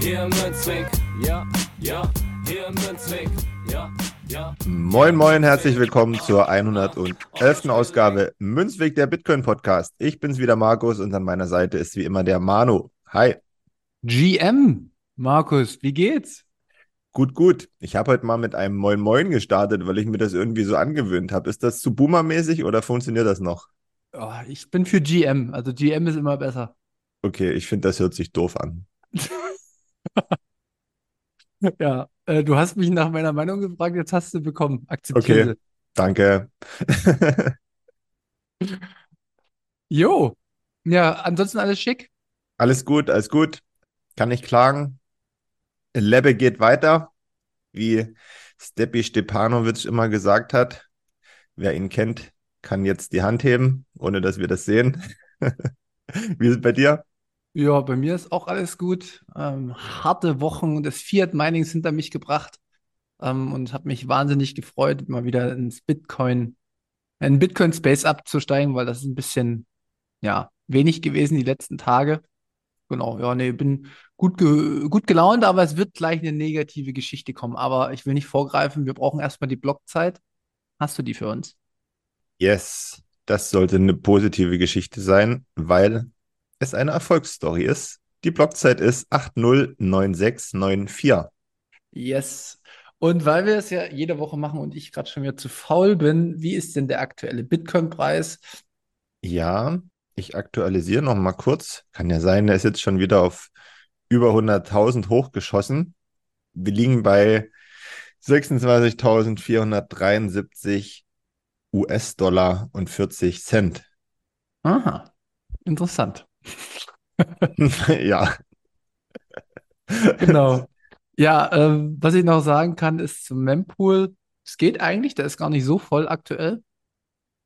Hier im Münzweg, ja, ja, hier im Münzweg, ja, ja. Moin, moin, herzlich willkommen zur 111. Ausgabe Münzweg der Bitcoin Podcast. Ich bin's wieder, Markus, und an meiner Seite ist wie immer der Manu. Hi. GM, Markus, wie geht's? Gut, gut. Ich habe heute mal mit einem Moin Moin gestartet, weil ich mir das irgendwie so angewöhnt habe. Ist das zu boomermäßig oder funktioniert das noch? Oh, ich bin für GM, also GM ist immer besser. Okay, ich finde, das hört sich doof an. Ja, äh, du hast mich nach meiner Meinung gefragt, jetzt hast du bekommen. Akzeptiere. Okay, danke. Jo, ja, ansonsten alles schick. Alles gut, alles gut. Kann nicht klagen. Lebbe geht weiter, wie Stepi Stepanovic immer gesagt hat. Wer ihn kennt, kann jetzt die Hand heben, ohne dass wir das sehen. Wie ist es bei dir? Ja, bei mir ist auch alles gut. Ähm, harte Wochen des Fiat Minings hinter mich gebracht ähm, und habe mich wahnsinnig gefreut, mal wieder ins Bitcoin, in Bitcoin Space abzusteigen, weil das ist ein bisschen, ja, wenig gewesen die letzten Tage. Genau, ja, nee, bin gut, ge gut gelaunt, aber es wird gleich eine negative Geschichte kommen. Aber ich will nicht vorgreifen, wir brauchen erstmal die Blockzeit. Hast du die für uns? Yes, das sollte eine positive Geschichte sein, weil es eine Erfolgsstory ist. Die Blockzeit ist 809694. Yes. Und weil wir es ja jede Woche machen und ich gerade schon wieder zu faul bin, wie ist denn der aktuelle Bitcoin-Preis? Ja, ich aktualisiere noch mal kurz. Kann ja sein, der ist jetzt schon wieder auf über 100.000 hochgeschossen. Wir liegen bei 26.473 US-Dollar und 40 Cent. Aha, interessant. ja. Genau. Ja, ähm, was ich noch sagen kann, ist zum Mempool, es geht eigentlich, der ist gar nicht so voll aktuell.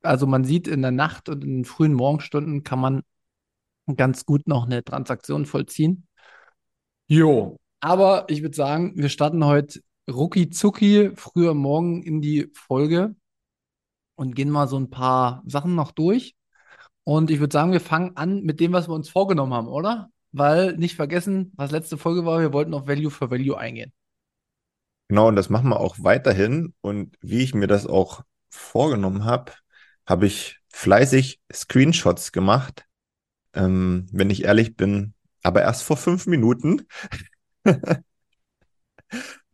Also man sieht in der Nacht und in den frühen Morgenstunden kann man ganz gut noch eine Transaktion vollziehen. Jo, aber ich würde sagen, wir starten heute rucki zucki früher morgen in die Folge und gehen mal so ein paar Sachen noch durch. Und ich würde sagen, wir fangen an mit dem, was wir uns vorgenommen haben, oder? Weil nicht vergessen, was letzte Folge war, wir wollten auf Value for Value eingehen. Genau, und das machen wir auch weiterhin. Und wie ich mir das auch vorgenommen habe, habe ich fleißig Screenshots gemacht. Ähm, wenn ich ehrlich bin, aber erst vor fünf Minuten.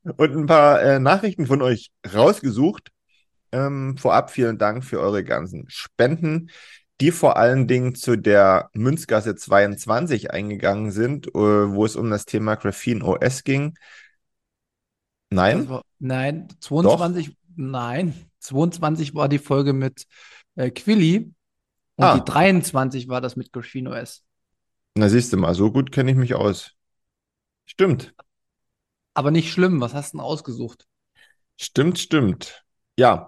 und ein paar äh, Nachrichten von euch rausgesucht. Ähm, vorab vielen Dank für eure ganzen Spenden, die vor allen Dingen zu der Münzgasse 22 eingegangen sind, äh, wo es um das Thema Graphene OS ging. Nein? War, nein, 22, Doch? nein, 22 war die Folge mit äh, Quilly und ah. die 23 war das mit Graphene OS. Na, siehst du mal, so gut kenne ich mich aus. Stimmt. Aber nicht schlimm, was hast du denn ausgesucht? Stimmt, stimmt. Ja,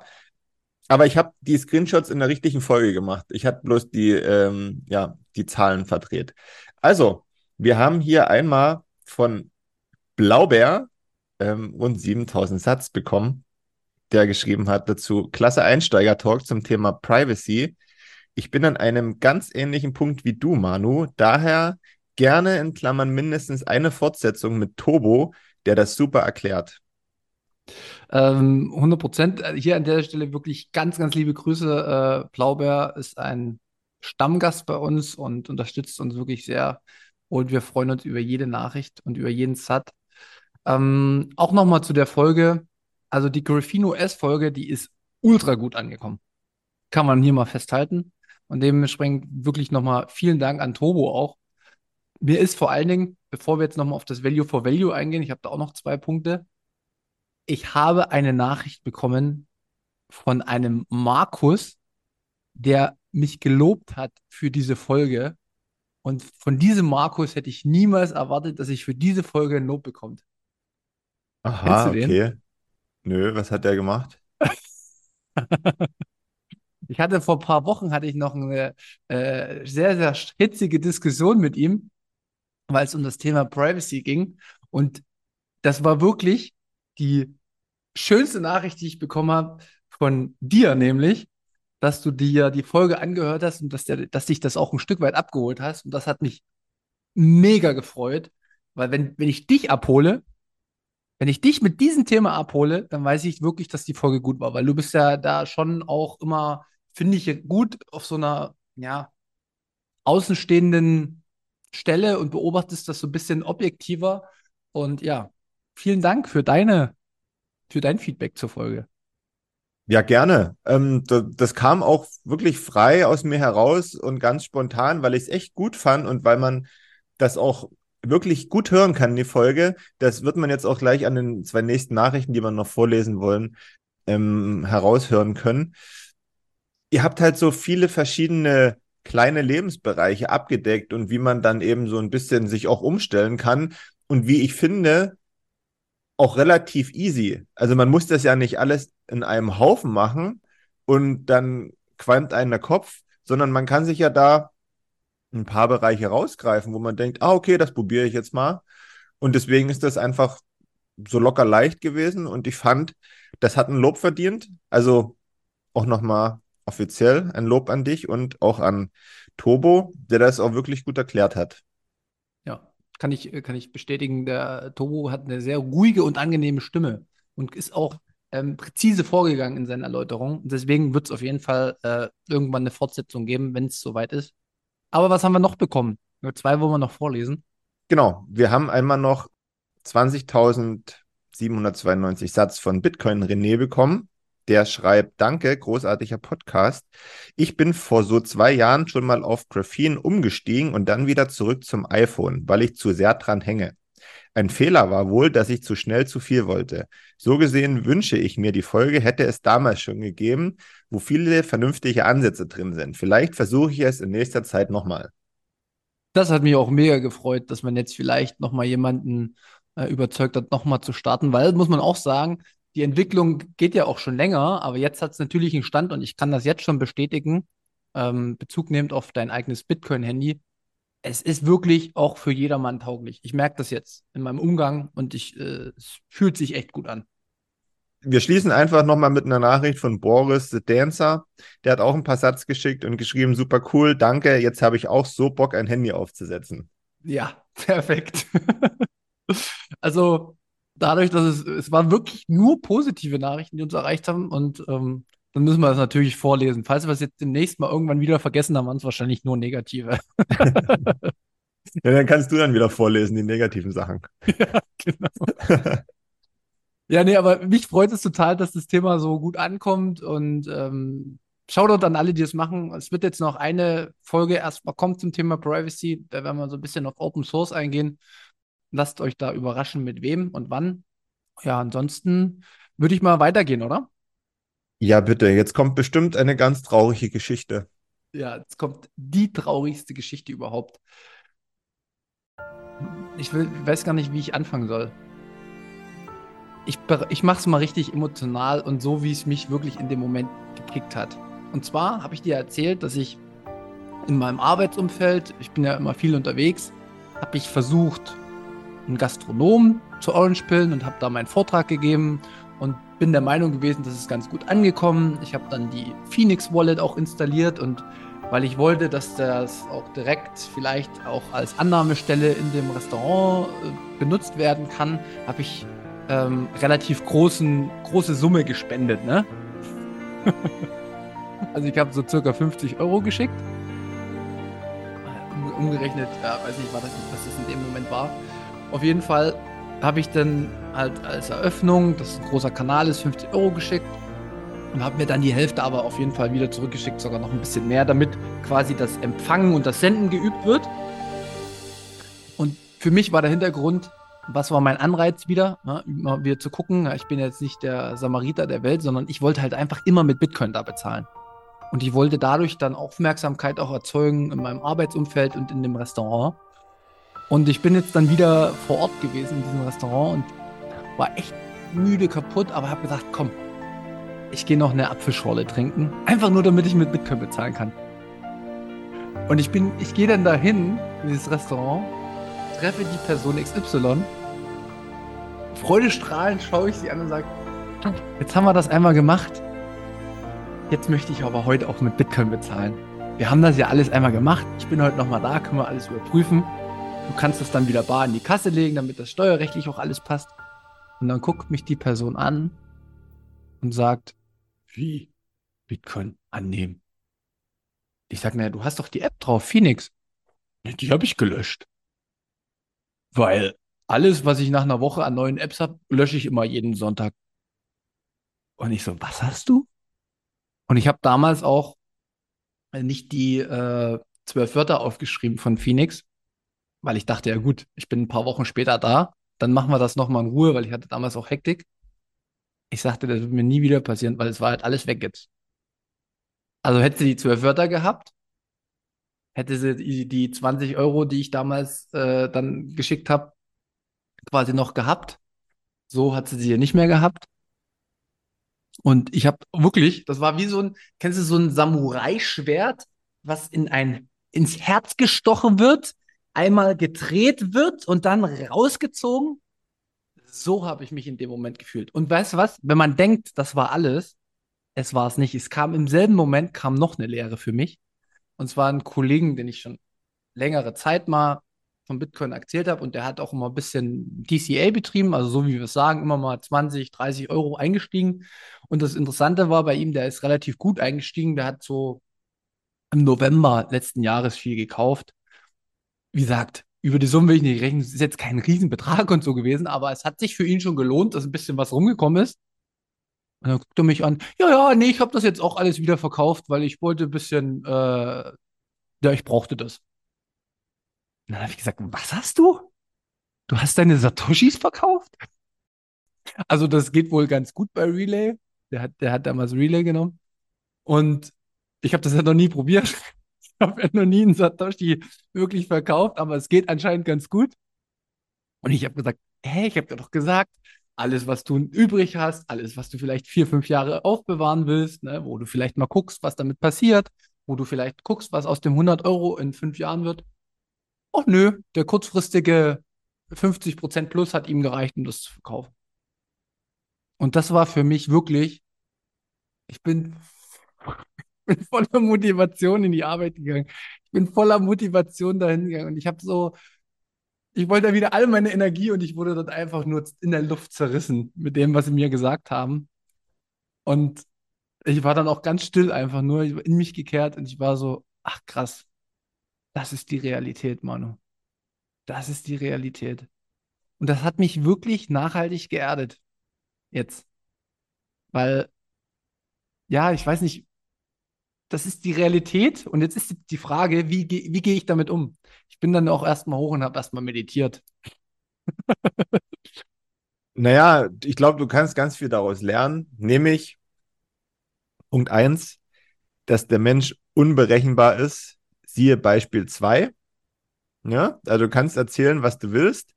aber ich habe die Screenshots in der richtigen Folge gemacht. Ich habe bloß die, ähm, ja, die Zahlen verdreht. Also, wir haben hier einmal von Blaubeer ähm, rund 7000 Satz bekommen, der geschrieben hat dazu, klasse Einsteiger-Talk zum Thema Privacy. Ich bin an einem ganz ähnlichen Punkt wie du, Manu. Daher gerne in Klammern mindestens eine Fortsetzung mit Turbo, der das super erklärt. Ähm, 100 Prozent. Äh, hier an der Stelle wirklich ganz, ganz liebe Grüße. Äh, Blaubeer ist ein Stammgast bei uns und unterstützt uns wirklich sehr. Und wir freuen uns über jede Nachricht und über jeden Sat. Ähm, auch nochmal zu der Folge. Also die Graphino S-Folge, die ist ultra gut angekommen. Kann man hier mal festhalten. Und dementsprechend wirklich nochmal vielen Dank an Tobo auch. Mir ist vor allen Dingen, bevor wir jetzt nochmal auf das Value for Value eingehen, ich habe da auch noch zwei Punkte ich habe eine Nachricht bekommen von einem Markus, der mich gelobt hat für diese Folge. Und von diesem Markus hätte ich niemals erwartet, dass ich für diese Folge ein Lob bekomme. Aha, okay. Nö, was hat der gemacht? ich hatte vor ein paar Wochen hatte ich noch eine äh, sehr, sehr hitzige Diskussion mit ihm, weil es um das Thema Privacy ging. Und das war wirklich die schönste Nachricht, die ich bekommen habe von dir, nämlich, dass du dir die Folge angehört hast und dass, der, dass dich das auch ein Stück weit abgeholt hast. Und das hat mich mega gefreut, weil wenn, wenn ich dich abhole, wenn ich dich mit diesem Thema abhole, dann weiß ich wirklich, dass die Folge gut war, weil du bist ja da schon auch immer, finde ich, gut auf so einer, ja, außenstehenden Stelle und beobachtest das so ein bisschen objektiver. Und ja, vielen Dank für deine, für dein Feedback zur Folge. Ja, gerne. Ähm, das kam auch wirklich frei aus mir heraus und ganz spontan, weil ich es echt gut fand und weil man das auch wirklich gut hören kann, die Folge. Das wird man jetzt auch gleich an den zwei nächsten Nachrichten, die wir noch vorlesen wollen, ähm, heraushören können. Ihr habt halt so viele verschiedene kleine Lebensbereiche abgedeckt und wie man dann eben so ein bisschen sich auch umstellen kann und wie ich finde, auch relativ easy. Also man muss das ja nicht alles in einem Haufen machen und dann qualmt einen der Kopf, sondern man kann sich ja da ein paar Bereiche rausgreifen, wo man denkt, ah, okay, das probiere ich jetzt mal. Und deswegen ist das einfach so locker leicht gewesen und ich fand, das hat ein Lob verdient. Also auch nochmal offiziell ein Lob an dich und auch an Tobo, der das auch wirklich gut erklärt hat kann ich, kann ich bestätigen, der Tobo hat eine sehr ruhige und angenehme Stimme und ist auch ähm, präzise vorgegangen in seinen Erläuterungen. Deswegen wird es auf jeden Fall äh, irgendwann eine Fortsetzung geben, wenn es soweit ist. Aber was haben wir noch bekommen? Nur zwei wollen wir noch vorlesen. Genau, wir haben einmal noch 20.792 Satz von Bitcoin René bekommen der schreibt, danke, großartiger Podcast. Ich bin vor so zwei Jahren schon mal auf Graphene umgestiegen und dann wieder zurück zum iPhone, weil ich zu sehr dran hänge. Ein Fehler war wohl, dass ich zu schnell zu viel wollte. So gesehen wünsche ich mir, die Folge hätte es damals schon gegeben, wo viele vernünftige Ansätze drin sind. Vielleicht versuche ich es in nächster Zeit nochmal. Das hat mich auch mega gefreut, dass man jetzt vielleicht nochmal jemanden äh, überzeugt hat, nochmal zu starten, weil, muss man auch sagen, die Entwicklung geht ja auch schon länger, aber jetzt hat es natürlich einen Stand und ich kann das jetzt schon bestätigen, ähm, Bezug nehmend auf dein eigenes Bitcoin-Handy. Es ist wirklich auch für jedermann tauglich. Ich merke das jetzt in meinem Umgang und ich, äh, es fühlt sich echt gut an. Wir schließen einfach nochmal mit einer Nachricht von Boris the Dancer. Der hat auch ein paar Satz geschickt und geschrieben, super cool, danke, jetzt habe ich auch so Bock, ein Handy aufzusetzen. Ja, perfekt. also dadurch, dass es, es waren wirklich nur positive Nachrichten, die uns erreicht haben und ähm, dann müssen wir das natürlich vorlesen. Falls wir es jetzt demnächst mal irgendwann wieder vergessen, dann waren es wahrscheinlich nur negative. ja, dann kannst du dann wieder vorlesen, die negativen Sachen. Ja, genau. ja, nee, aber mich freut es total, dass das Thema so gut ankommt und ähm, Shoutout an alle, die es machen. Es wird jetzt noch eine Folge erstmal kommen zum Thema Privacy. Da werden wir so ein bisschen auf Open Source eingehen. Lasst euch da überraschen, mit wem und wann. Ja, ansonsten würde ich mal weitergehen, oder? Ja, bitte. Jetzt kommt bestimmt eine ganz traurige Geschichte. Ja, jetzt kommt die traurigste Geschichte überhaupt. Ich, will, weiß gar nicht, wie ich anfangen soll. Ich, ich mache es mal richtig emotional und so, wie es mich wirklich in dem Moment gekickt hat. Und zwar habe ich dir erzählt, dass ich in meinem Arbeitsumfeld, ich bin ja immer viel unterwegs, habe ich versucht, einen Gastronom zu Orange Pillen und habe da meinen Vortrag gegeben und bin der Meinung gewesen, das ist ganz gut angekommen. Ich habe dann die Phoenix Wallet auch installiert und weil ich wollte, dass das auch direkt vielleicht auch als Annahmestelle in dem Restaurant äh, benutzt werden kann, habe ich ähm, relativ großen, große Summe gespendet. Ne? also ich habe so circa 50 Euro geschickt. Umgerechnet, ja, weiß nicht, was das in dem Moment war. Auf jeden Fall habe ich dann halt als Eröffnung, dass ein großer Kanal ist, 50 Euro geschickt und habe mir dann die Hälfte aber auf jeden Fall wieder zurückgeschickt, sogar noch ein bisschen mehr, damit quasi das Empfangen und das Senden geübt wird. Und für mich war der Hintergrund, was war mein Anreiz wieder, ne, immer wieder zu gucken, ich bin jetzt nicht der Samariter der Welt, sondern ich wollte halt einfach immer mit Bitcoin da bezahlen. Und ich wollte dadurch dann Aufmerksamkeit auch erzeugen in meinem Arbeitsumfeld und in dem Restaurant. Und ich bin jetzt dann wieder vor Ort gewesen in diesem Restaurant und war echt müde, kaputt, aber habe gesagt, komm, ich gehe noch eine Apfelschorle trinken. Einfach nur, damit ich mit Bitcoin bezahlen kann. Und ich bin, ich gehe dann dahin, in dieses Restaurant, treffe die Person XY, freudestrahlend schaue ich sie an und sage, jetzt haben wir das einmal gemacht. Jetzt möchte ich aber heute auch mit Bitcoin bezahlen. Wir haben das ja alles einmal gemacht. Ich bin heute nochmal da, können wir alles überprüfen. Du kannst das dann wieder bar in die Kasse legen, damit das steuerrechtlich auch alles passt. Und dann guckt mich die Person an und sagt, wie? Bitcoin annehmen. Ich sage, naja, du hast doch die App drauf, Phoenix. Die habe ich gelöscht. Weil alles, was ich nach einer Woche an neuen Apps habe, lösche ich immer jeden Sonntag. Und ich so, was hast du? Und ich habe damals auch nicht die äh, zwölf Wörter aufgeschrieben von Phoenix, weil ich dachte, ja gut, ich bin ein paar Wochen später da, dann machen wir das nochmal in Ruhe, weil ich hatte damals auch Hektik. Ich sagte, das wird mir nie wieder passieren, weil es war halt alles weg jetzt. Also hätte sie die zwölf Wörter gehabt, hätte sie die, die 20 Euro, die ich damals äh, dann geschickt habe, quasi noch gehabt. So hat sie sie ja nicht mehr gehabt. Und ich habe wirklich, das war wie so ein, kennst du so ein Samurai-Schwert, was in ein, ins Herz gestochen wird, einmal gedreht wird und dann rausgezogen? So habe ich mich in dem Moment gefühlt. Und weißt du was? Wenn man denkt, das war alles, es war es nicht. Es kam im selben Moment kam noch eine Lehre für mich. Und zwar ein Kollegen, den ich schon längere Zeit mal von Bitcoin erzählt habe und der hat auch immer ein bisschen DCA betrieben, also so wie wir es sagen, immer mal 20, 30 Euro eingestiegen. Und das Interessante war bei ihm, der ist relativ gut eingestiegen. Der hat so im November letzten Jahres viel gekauft. Wie gesagt, über die Summe will ich nicht rechnen. Es ist jetzt kein Riesenbetrag und so gewesen, aber es hat sich für ihn schon gelohnt, dass ein bisschen was rumgekommen ist. Und dann guckt er mich an, ja, ja, nee, ich habe das jetzt auch alles wieder verkauft, weil ich wollte ein bisschen, äh, ja, ich brauchte das. Und dann habe ich gesagt, was hast du? Du hast deine Satoshis verkauft? Also das geht wohl ganz gut bei Relay. Der hat, der hat damals Relay genommen. Und ich habe das ja noch nie probiert. Habe ja noch nie einen Satoshi wirklich verkauft, aber es geht anscheinend ganz gut. Und ich habe gesagt, hä, ich habe dir doch gesagt, alles, was du übrig hast, alles, was du vielleicht vier, fünf Jahre aufbewahren willst, ne, wo du vielleicht mal guckst, was damit passiert, wo du vielleicht guckst, was aus dem 100 Euro in fünf Jahren wird, ach nö, der kurzfristige 50% plus hat ihm gereicht, um das zu verkaufen. Und das war für mich wirklich, ich bin, bin voller Motivation in die Arbeit gegangen. Ich bin voller Motivation dahin gegangen und ich habe so, ich wollte wieder all meine Energie und ich wurde dort einfach nur in der Luft zerrissen mit dem, was sie mir gesagt haben. Und ich war dann auch ganz still einfach nur in mich gekehrt und ich war so, ach krass, das ist die Realität, Manu. Das ist die Realität. Und das hat mich wirklich nachhaltig geerdet. Jetzt. Weil, ja, ich weiß nicht, das ist die Realität. Und jetzt ist die Frage, wie, wie gehe ich damit um? Ich bin dann auch erstmal hoch und habe erstmal meditiert. naja, ich glaube, du kannst ganz viel daraus lernen, nämlich Punkt 1, dass der Mensch unberechenbar ist Siehe Beispiel 2. Ja, also du kannst erzählen, was du willst.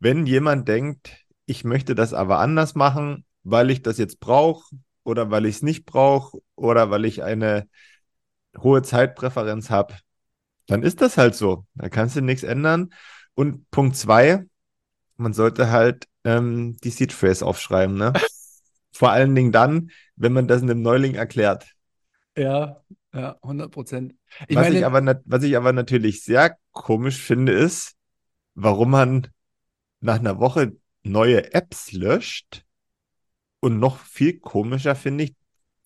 Wenn jemand denkt, ich möchte das aber anders machen, weil ich das jetzt brauche oder weil ich es nicht brauche oder weil ich eine hohe Zeitpräferenz habe, dann ist das halt so. Da kannst du nichts ändern. Und Punkt 2, man sollte halt ähm, die Seed Phrase aufschreiben. Ne? Vor allen Dingen dann, wenn man das einem Neuling erklärt. Ja, ja, 100 Prozent. Ich was, meine, ich aber, was ich aber natürlich sehr komisch finde, ist, warum man nach einer Woche neue Apps löscht. Und noch viel komischer finde ich,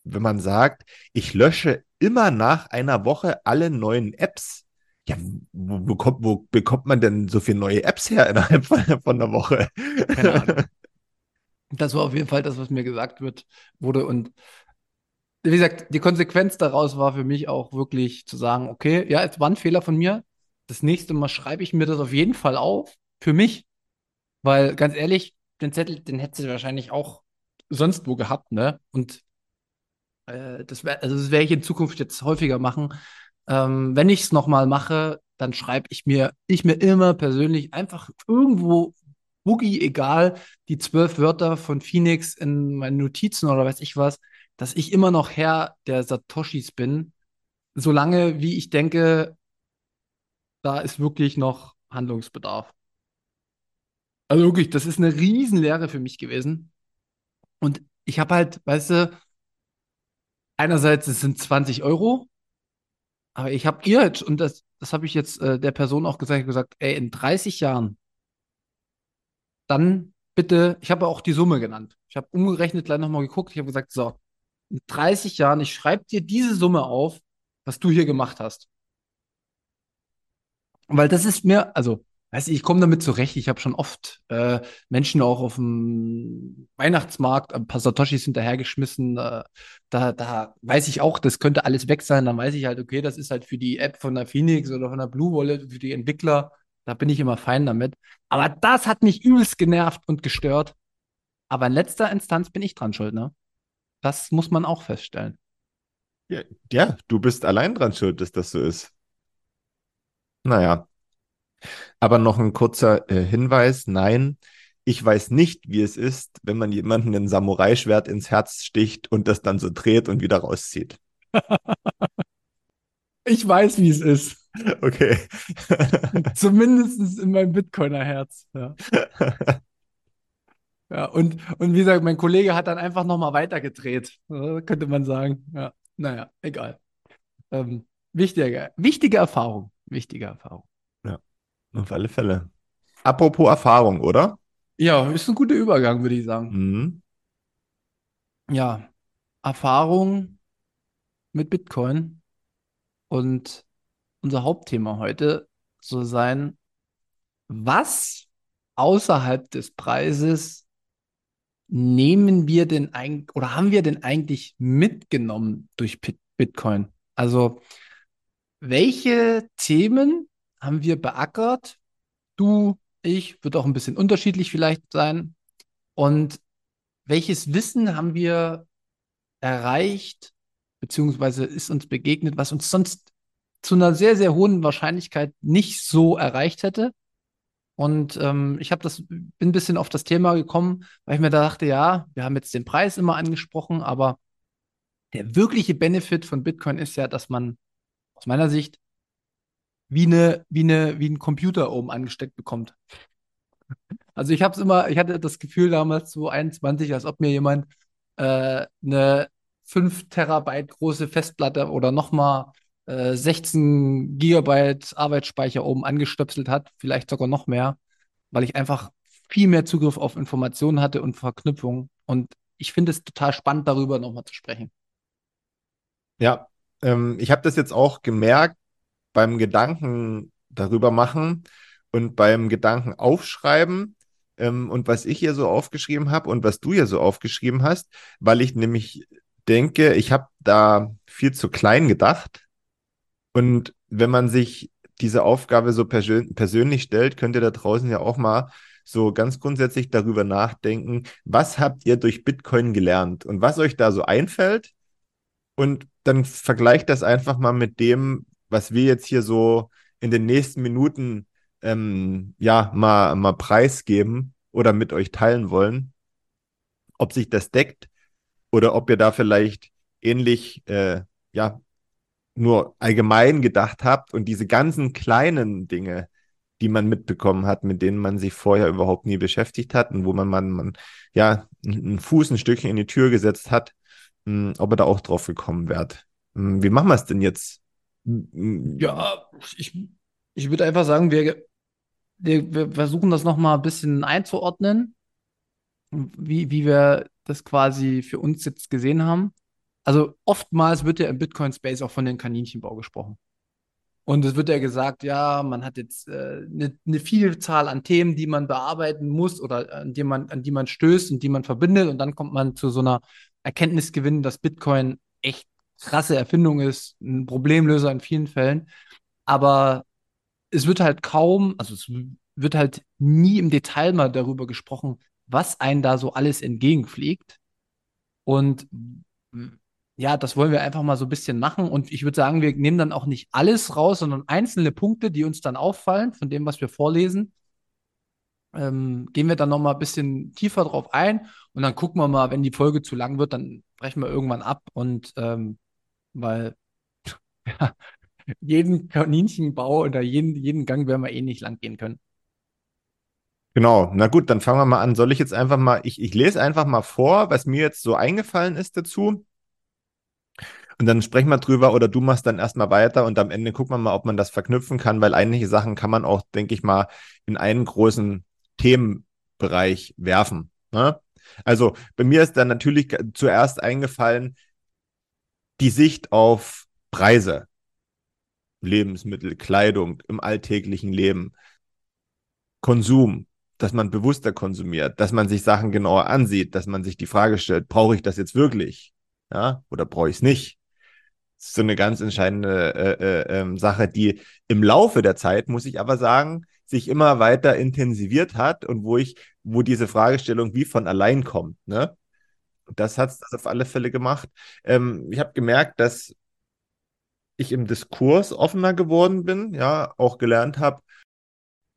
wenn man sagt, ich lösche immer nach einer Woche alle neuen Apps. Ja, wo bekommt, wo bekommt man denn so viele neue Apps her innerhalb von, von einer Woche? Keine Ahnung. Das war auf jeden Fall das, was mir gesagt wird, wurde. Und wie gesagt, die Konsequenz daraus war für mich auch wirklich zu sagen, okay, ja, es war ein Fehler von mir. Das nächste Mal schreibe ich mir das auf jeden Fall auf. Für mich. Weil, ganz ehrlich, den Zettel, den hätte sie wahrscheinlich auch sonst wo gehabt, ne? Und äh, das, wär, also das werde ich in Zukunft jetzt häufiger machen. Ähm, wenn ich es nochmal mache, dann schreibe ich mir, ich mir immer persönlich einfach irgendwo Boogie, egal, die zwölf Wörter von Phoenix in meinen Notizen oder weiß ich was, dass ich immer noch Herr der Satoshis bin, solange wie ich denke, da ist wirklich noch Handlungsbedarf. Also wirklich, das ist eine Riesenlehre für mich gewesen. Und ich habe halt, weißt du, einerseits es sind 20 Euro, aber ich habe ihr jetzt, und das, das habe ich jetzt äh, der Person auch gesagt, gesagt, ey, in 30 Jahren, dann bitte, ich habe auch die Summe genannt. Ich habe umgerechnet, gleich nochmal geguckt, ich habe gesagt, so, in 30 Jahren, ich schreibe dir diese Summe auf, was du hier gemacht hast. Weil das ist mir, also Weißt du, ich komme damit zurecht. Ich habe schon oft äh, Menschen auch auf dem Weihnachtsmarkt ein paar Satoshis hinterhergeschmissen. Äh, da, da weiß ich auch, das könnte alles weg sein. Dann weiß ich halt, okay, das ist halt für die App von der Phoenix oder von der Blue Wallet, für die Entwickler. Da bin ich immer fein damit. Aber das hat mich übelst genervt und gestört. Aber in letzter Instanz bin ich dran schuld, ne? Das muss man auch feststellen. Ja, ja du bist allein dran schuld, dass das so ist. Naja, aber noch ein kurzer äh, Hinweis: Nein, ich weiß nicht, wie es ist, wenn man jemanden ein Samurai-Schwert ins Herz sticht und das dann so dreht und wieder rauszieht. ich weiß, wie es ist. Okay. Zumindest in meinem Bitcoiner-Herz. Ja. ja, und, und wie gesagt, mein Kollege hat dann einfach nochmal weitergedreht, könnte man sagen. Ja, naja, egal. Ähm, wichtige, wichtige Erfahrung. Wichtige Erfahrung. Auf alle Fälle. Apropos Erfahrung, oder? Ja, ist ein guter Übergang, würde ich sagen. Mhm. Ja, Erfahrung mit Bitcoin und unser Hauptthema heute soll sein, was außerhalb des Preises nehmen wir denn eigentlich oder haben wir denn eigentlich mitgenommen durch Bitcoin? Also, welche Themen haben wir beackert. Du, ich, wird auch ein bisschen unterschiedlich vielleicht sein. Und welches Wissen haben wir erreicht, beziehungsweise ist uns begegnet, was uns sonst zu einer sehr, sehr hohen Wahrscheinlichkeit nicht so erreicht hätte? Und ähm, ich habe das bin ein bisschen auf das Thema gekommen, weil ich mir da dachte, ja, wir haben jetzt den Preis immer angesprochen, aber der wirkliche Benefit von Bitcoin ist ja, dass man aus meiner Sicht wie, eine, wie, eine, wie ein Computer oben angesteckt bekommt. Also ich habe es immer, ich hatte das Gefühl damals zu 21, als ob mir jemand äh, eine 5 Terabyte große Festplatte oder nochmal äh, 16 Gigabyte Arbeitsspeicher oben angestöpselt hat, vielleicht sogar noch mehr, weil ich einfach viel mehr Zugriff auf Informationen hatte und Verknüpfungen. Und ich finde es total spannend, darüber nochmal zu sprechen. Ja, ähm, ich habe das jetzt auch gemerkt, beim Gedanken darüber machen und beim Gedanken aufschreiben ähm, und was ich hier so aufgeschrieben habe und was du hier so aufgeschrieben hast, weil ich nämlich denke, ich habe da viel zu klein gedacht. Und wenn man sich diese Aufgabe so persön persönlich stellt, könnt ihr da draußen ja auch mal so ganz grundsätzlich darüber nachdenken, was habt ihr durch Bitcoin gelernt und was euch da so einfällt. Und dann vergleicht das einfach mal mit dem, was wir jetzt hier so in den nächsten Minuten ähm, ja mal, mal preisgeben oder mit euch teilen wollen, ob sich das deckt oder ob ihr da vielleicht ähnlich äh, ja nur allgemein gedacht habt und diese ganzen kleinen Dinge, die man mitbekommen hat, mit denen man sich vorher überhaupt nie beschäftigt hat und wo man, man, man ja einen Fuß ein Stückchen in die Tür gesetzt hat, mh, hm, ob er da auch drauf gekommen wärt. Hm, wie machen wir es denn jetzt? Ja, ich, ich würde einfach sagen, wir, wir versuchen das nochmal ein bisschen einzuordnen, wie, wie wir das quasi für uns jetzt gesehen haben. Also oftmals wird ja im Bitcoin-Space auch von den Kaninchenbau gesprochen. Und es wird ja gesagt, ja, man hat jetzt eine äh, ne Vielzahl an Themen, die man bearbeiten muss oder an die man, an die man stößt und die man verbindet. Und dann kommt man zu so einer Erkenntnisgewinn, dass Bitcoin echt krasse Erfindung ist, ein Problemlöser in vielen Fällen. Aber es wird halt kaum, also es wird halt nie im Detail mal darüber gesprochen, was einem da so alles entgegenfliegt und ja, das wollen wir einfach mal so ein bisschen machen. Und ich würde sagen, wir nehmen dann auch nicht alles raus, sondern einzelne Punkte, die uns dann auffallen von dem, was wir vorlesen. Ähm, gehen wir dann noch mal ein bisschen tiefer drauf ein und dann gucken wir mal, wenn die Folge zu lang wird, dann brechen wir irgendwann ab und ähm, weil ja, jeden Kaninchenbau oder jeden, jeden Gang werden wir eh nicht lang gehen können. Genau, na gut, dann fangen wir mal an. Soll ich jetzt einfach mal, ich, ich lese einfach mal vor, was mir jetzt so eingefallen ist dazu. Und dann sprechen wir drüber oder du machst dann erstmal weiter und am Ende gucken wir mal, ob man das verknüpfen kann, weil einige Sachen kann man auch, denke ich mal, in einen großen Themenbereich werfen. Ne? Also bei mir ist dann natürlich zuerst eingefallen die Sicht auf Preise, Lebensmittel, Kleidung im alltäglichen Leben, Konsum, dass man bewusster konsumiert, dass man sich Sachen genauer ansieht, dass man sich die Frage stellt, brauche ich das jetzt wirklich? Ja, oder brauche ich es nicht? Das ist so eine ganz entscheidende äh, äh, ähm, Sache, die im Laufe der Zeit, muss ich aber sagen, sich immer weiter intensiviert hat und wo ich, wo diese Fragestellung wie von allein kommt. Ne? Das hat es auf alle Fälle gemacht. Ähm, ich habe gemerkt, dass ich im Diskurs offener geworden bin, ja, auch gelernt habe,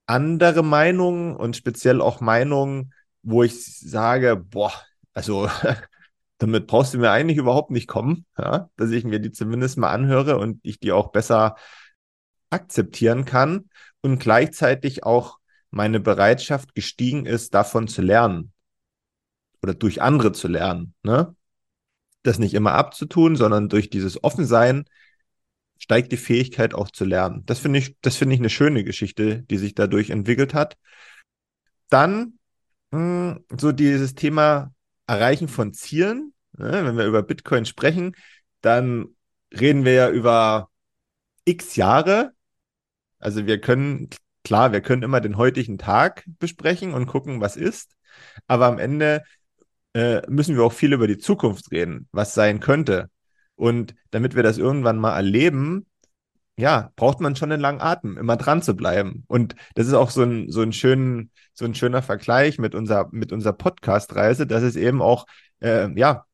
andere Meinungen und speziell auch Meinungen, wo ich sage, boah, also damit brauchst du mir eigentlich überhaupt nicht kommen, ja, dass ich mir die zumindest mal anhöre und ich die auch besser akzeptieren kann und gleichzeitig auch meine Bereitschaft gestiegen ist, davon zu lernen oder durch andere zu lernen. Ne? Das nicht immer abzutun, sondern durch dieses Offensein steigt die Fähigkeit auch zu lernen. Das finde ich, das finde ich eine schöne Geschichte, die sich dadurch entwickelt hat. Dann mh, hm, so dieses Thema Erreichen von Zielen. Ne? Wenn wir über Bitcoin sprechen, dann reden wir ja über x Jahre. Also wir können, klar, wir können immer den heutigen Tag besprechen und gucken, was ist. Aber am Ende äh, müssen wir auch viel über die Zukunft reden, was sein könnte. Und damit wir das irgendwann mal erleben, ja, braucht man schon einen langen Atem, immer dran zu bleiben. Und das ist auch so ein, so ein, schön, so ein schöner Vergleich mit unserer, mit unserer Podcast-Reise, dass es eben auch, äh, ja,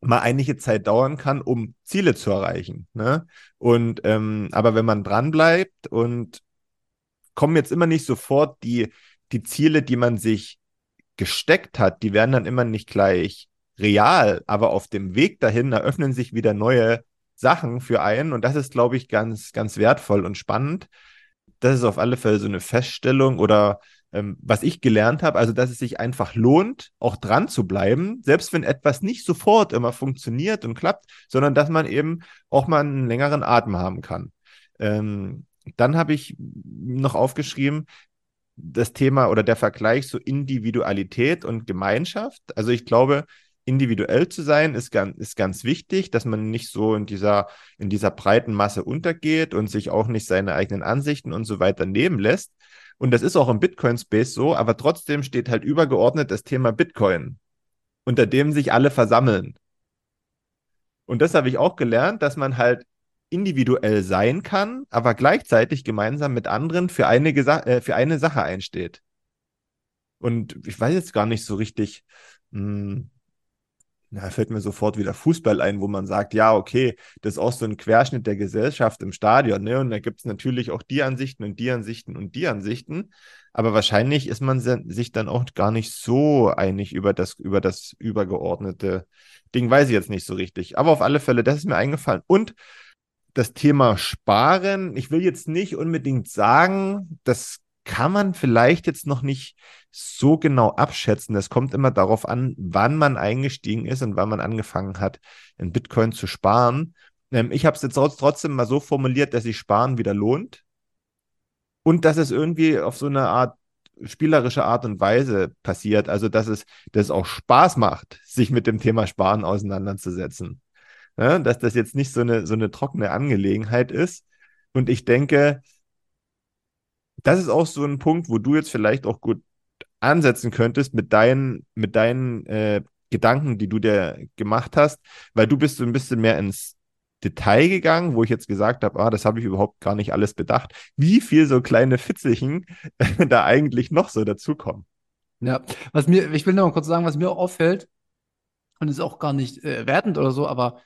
mal einige Zeit dauern kann, um Ziele zu erreichen. Ne? Und ähm, aber wenn man dran bleibt und kommen jetzt immer nicht sofort die, die Ziele, die man sich gesteckt hat, die werden dann immer nicht gleich real, aber auf dem Weg dahin eröffnen sich wieder neue Sachen für einen und das ist, glaube ich, ganz, ganz wertvoll und spannend. Das ist auf alle Fälle so eine Feststellung oder ähm, was ich gelernt habe, also dass es sich einfach lohnt, auch dran zu bleiben, selbst wenn etwas nicht sofort immer funktioniert und klappt, sondern dass man eben auch mal einen längeren Atem haben kann. Ähm, dann habe ich noch aufgeschrieben, das Thema oder der Vergleich so Individualität und Gemeinschaft. Also ich glaube, individuell zu sein, ist ganz, ist ganz wichtig, dass man nicht so in dieser, in dieser breiten Masse untergeht und sich auch nicht seine eigenen Ansichten und so weiter nehmen lässt. Und das ist auch im Bitcoin-Space so, aber trotzdem steht halt übergeordnet das Thema Bitcoin, unter dem sich alle versammeln. Und das habe ich auch gelernt, dass man halt individuell sein kann, aber gleichzeitig gemeinsam mit anderen für eine, äh, für eine Sache einsteht. Und ich weiß jetzt gar nicht so richtig, mh, hm, da fällt mir sofort wieder Fußball ein, wo man sagt, ja, okay, das ist auch so ein Querschnitt der Gesellschaft im Stadion, ne? Und da gibt es natürlich auch die Ansichten und die Ansichten und die Ansichten. Aber wahrscheinlich ist man sich dann auch gar nicht so einig über das, über das übergeordnete Ding, weiß ich jetzt nicht so richtig. Aber auf alle Fälle, das ist mir eingefallen. Und das Thema Sparen, ich will jetzt nicht unbedingt sagen, das kann man vielleicht jetzt noch nicht so genau abschätzen. Es kommt immer darauf an, wann man eingestiegen ist und wann man angefangen hat, in Bitcoin zu sparen. Ähm, ich habe es jetzt trotzdem mal so formuliert, dass sich Sparen wieder lohnt und dass es irgendwie auf so eine Art spielerische Art und Weise passiert. Also dass es, dass es auch Spaß macht, sich mit dem Thema Sparen auseinanderzusetzen. Ja, dass das jetzt nicht so eine, so eine trockene Angelegenheit ist. Und ich denke, das ist auch so ein Punkt, wo du jetzt vielleicht auch gut ansetzen könntest mit deinen, mit deinen äh, Gedanken, die du dir gemacht hast, weil du bist so ein bisschen mehr ins Detail gegangen, wo ich jetzt gesagt habe, ah, das habe ich überhaupt gar nicht alles bedacht, wie viel so kleine Fitzelchen da eigentlich noch so dazukommen. Ja, was mir, ich will noch mal kurz sagen, was mir auffällt, und ist auch gar nicht äh, wertend oder so, aber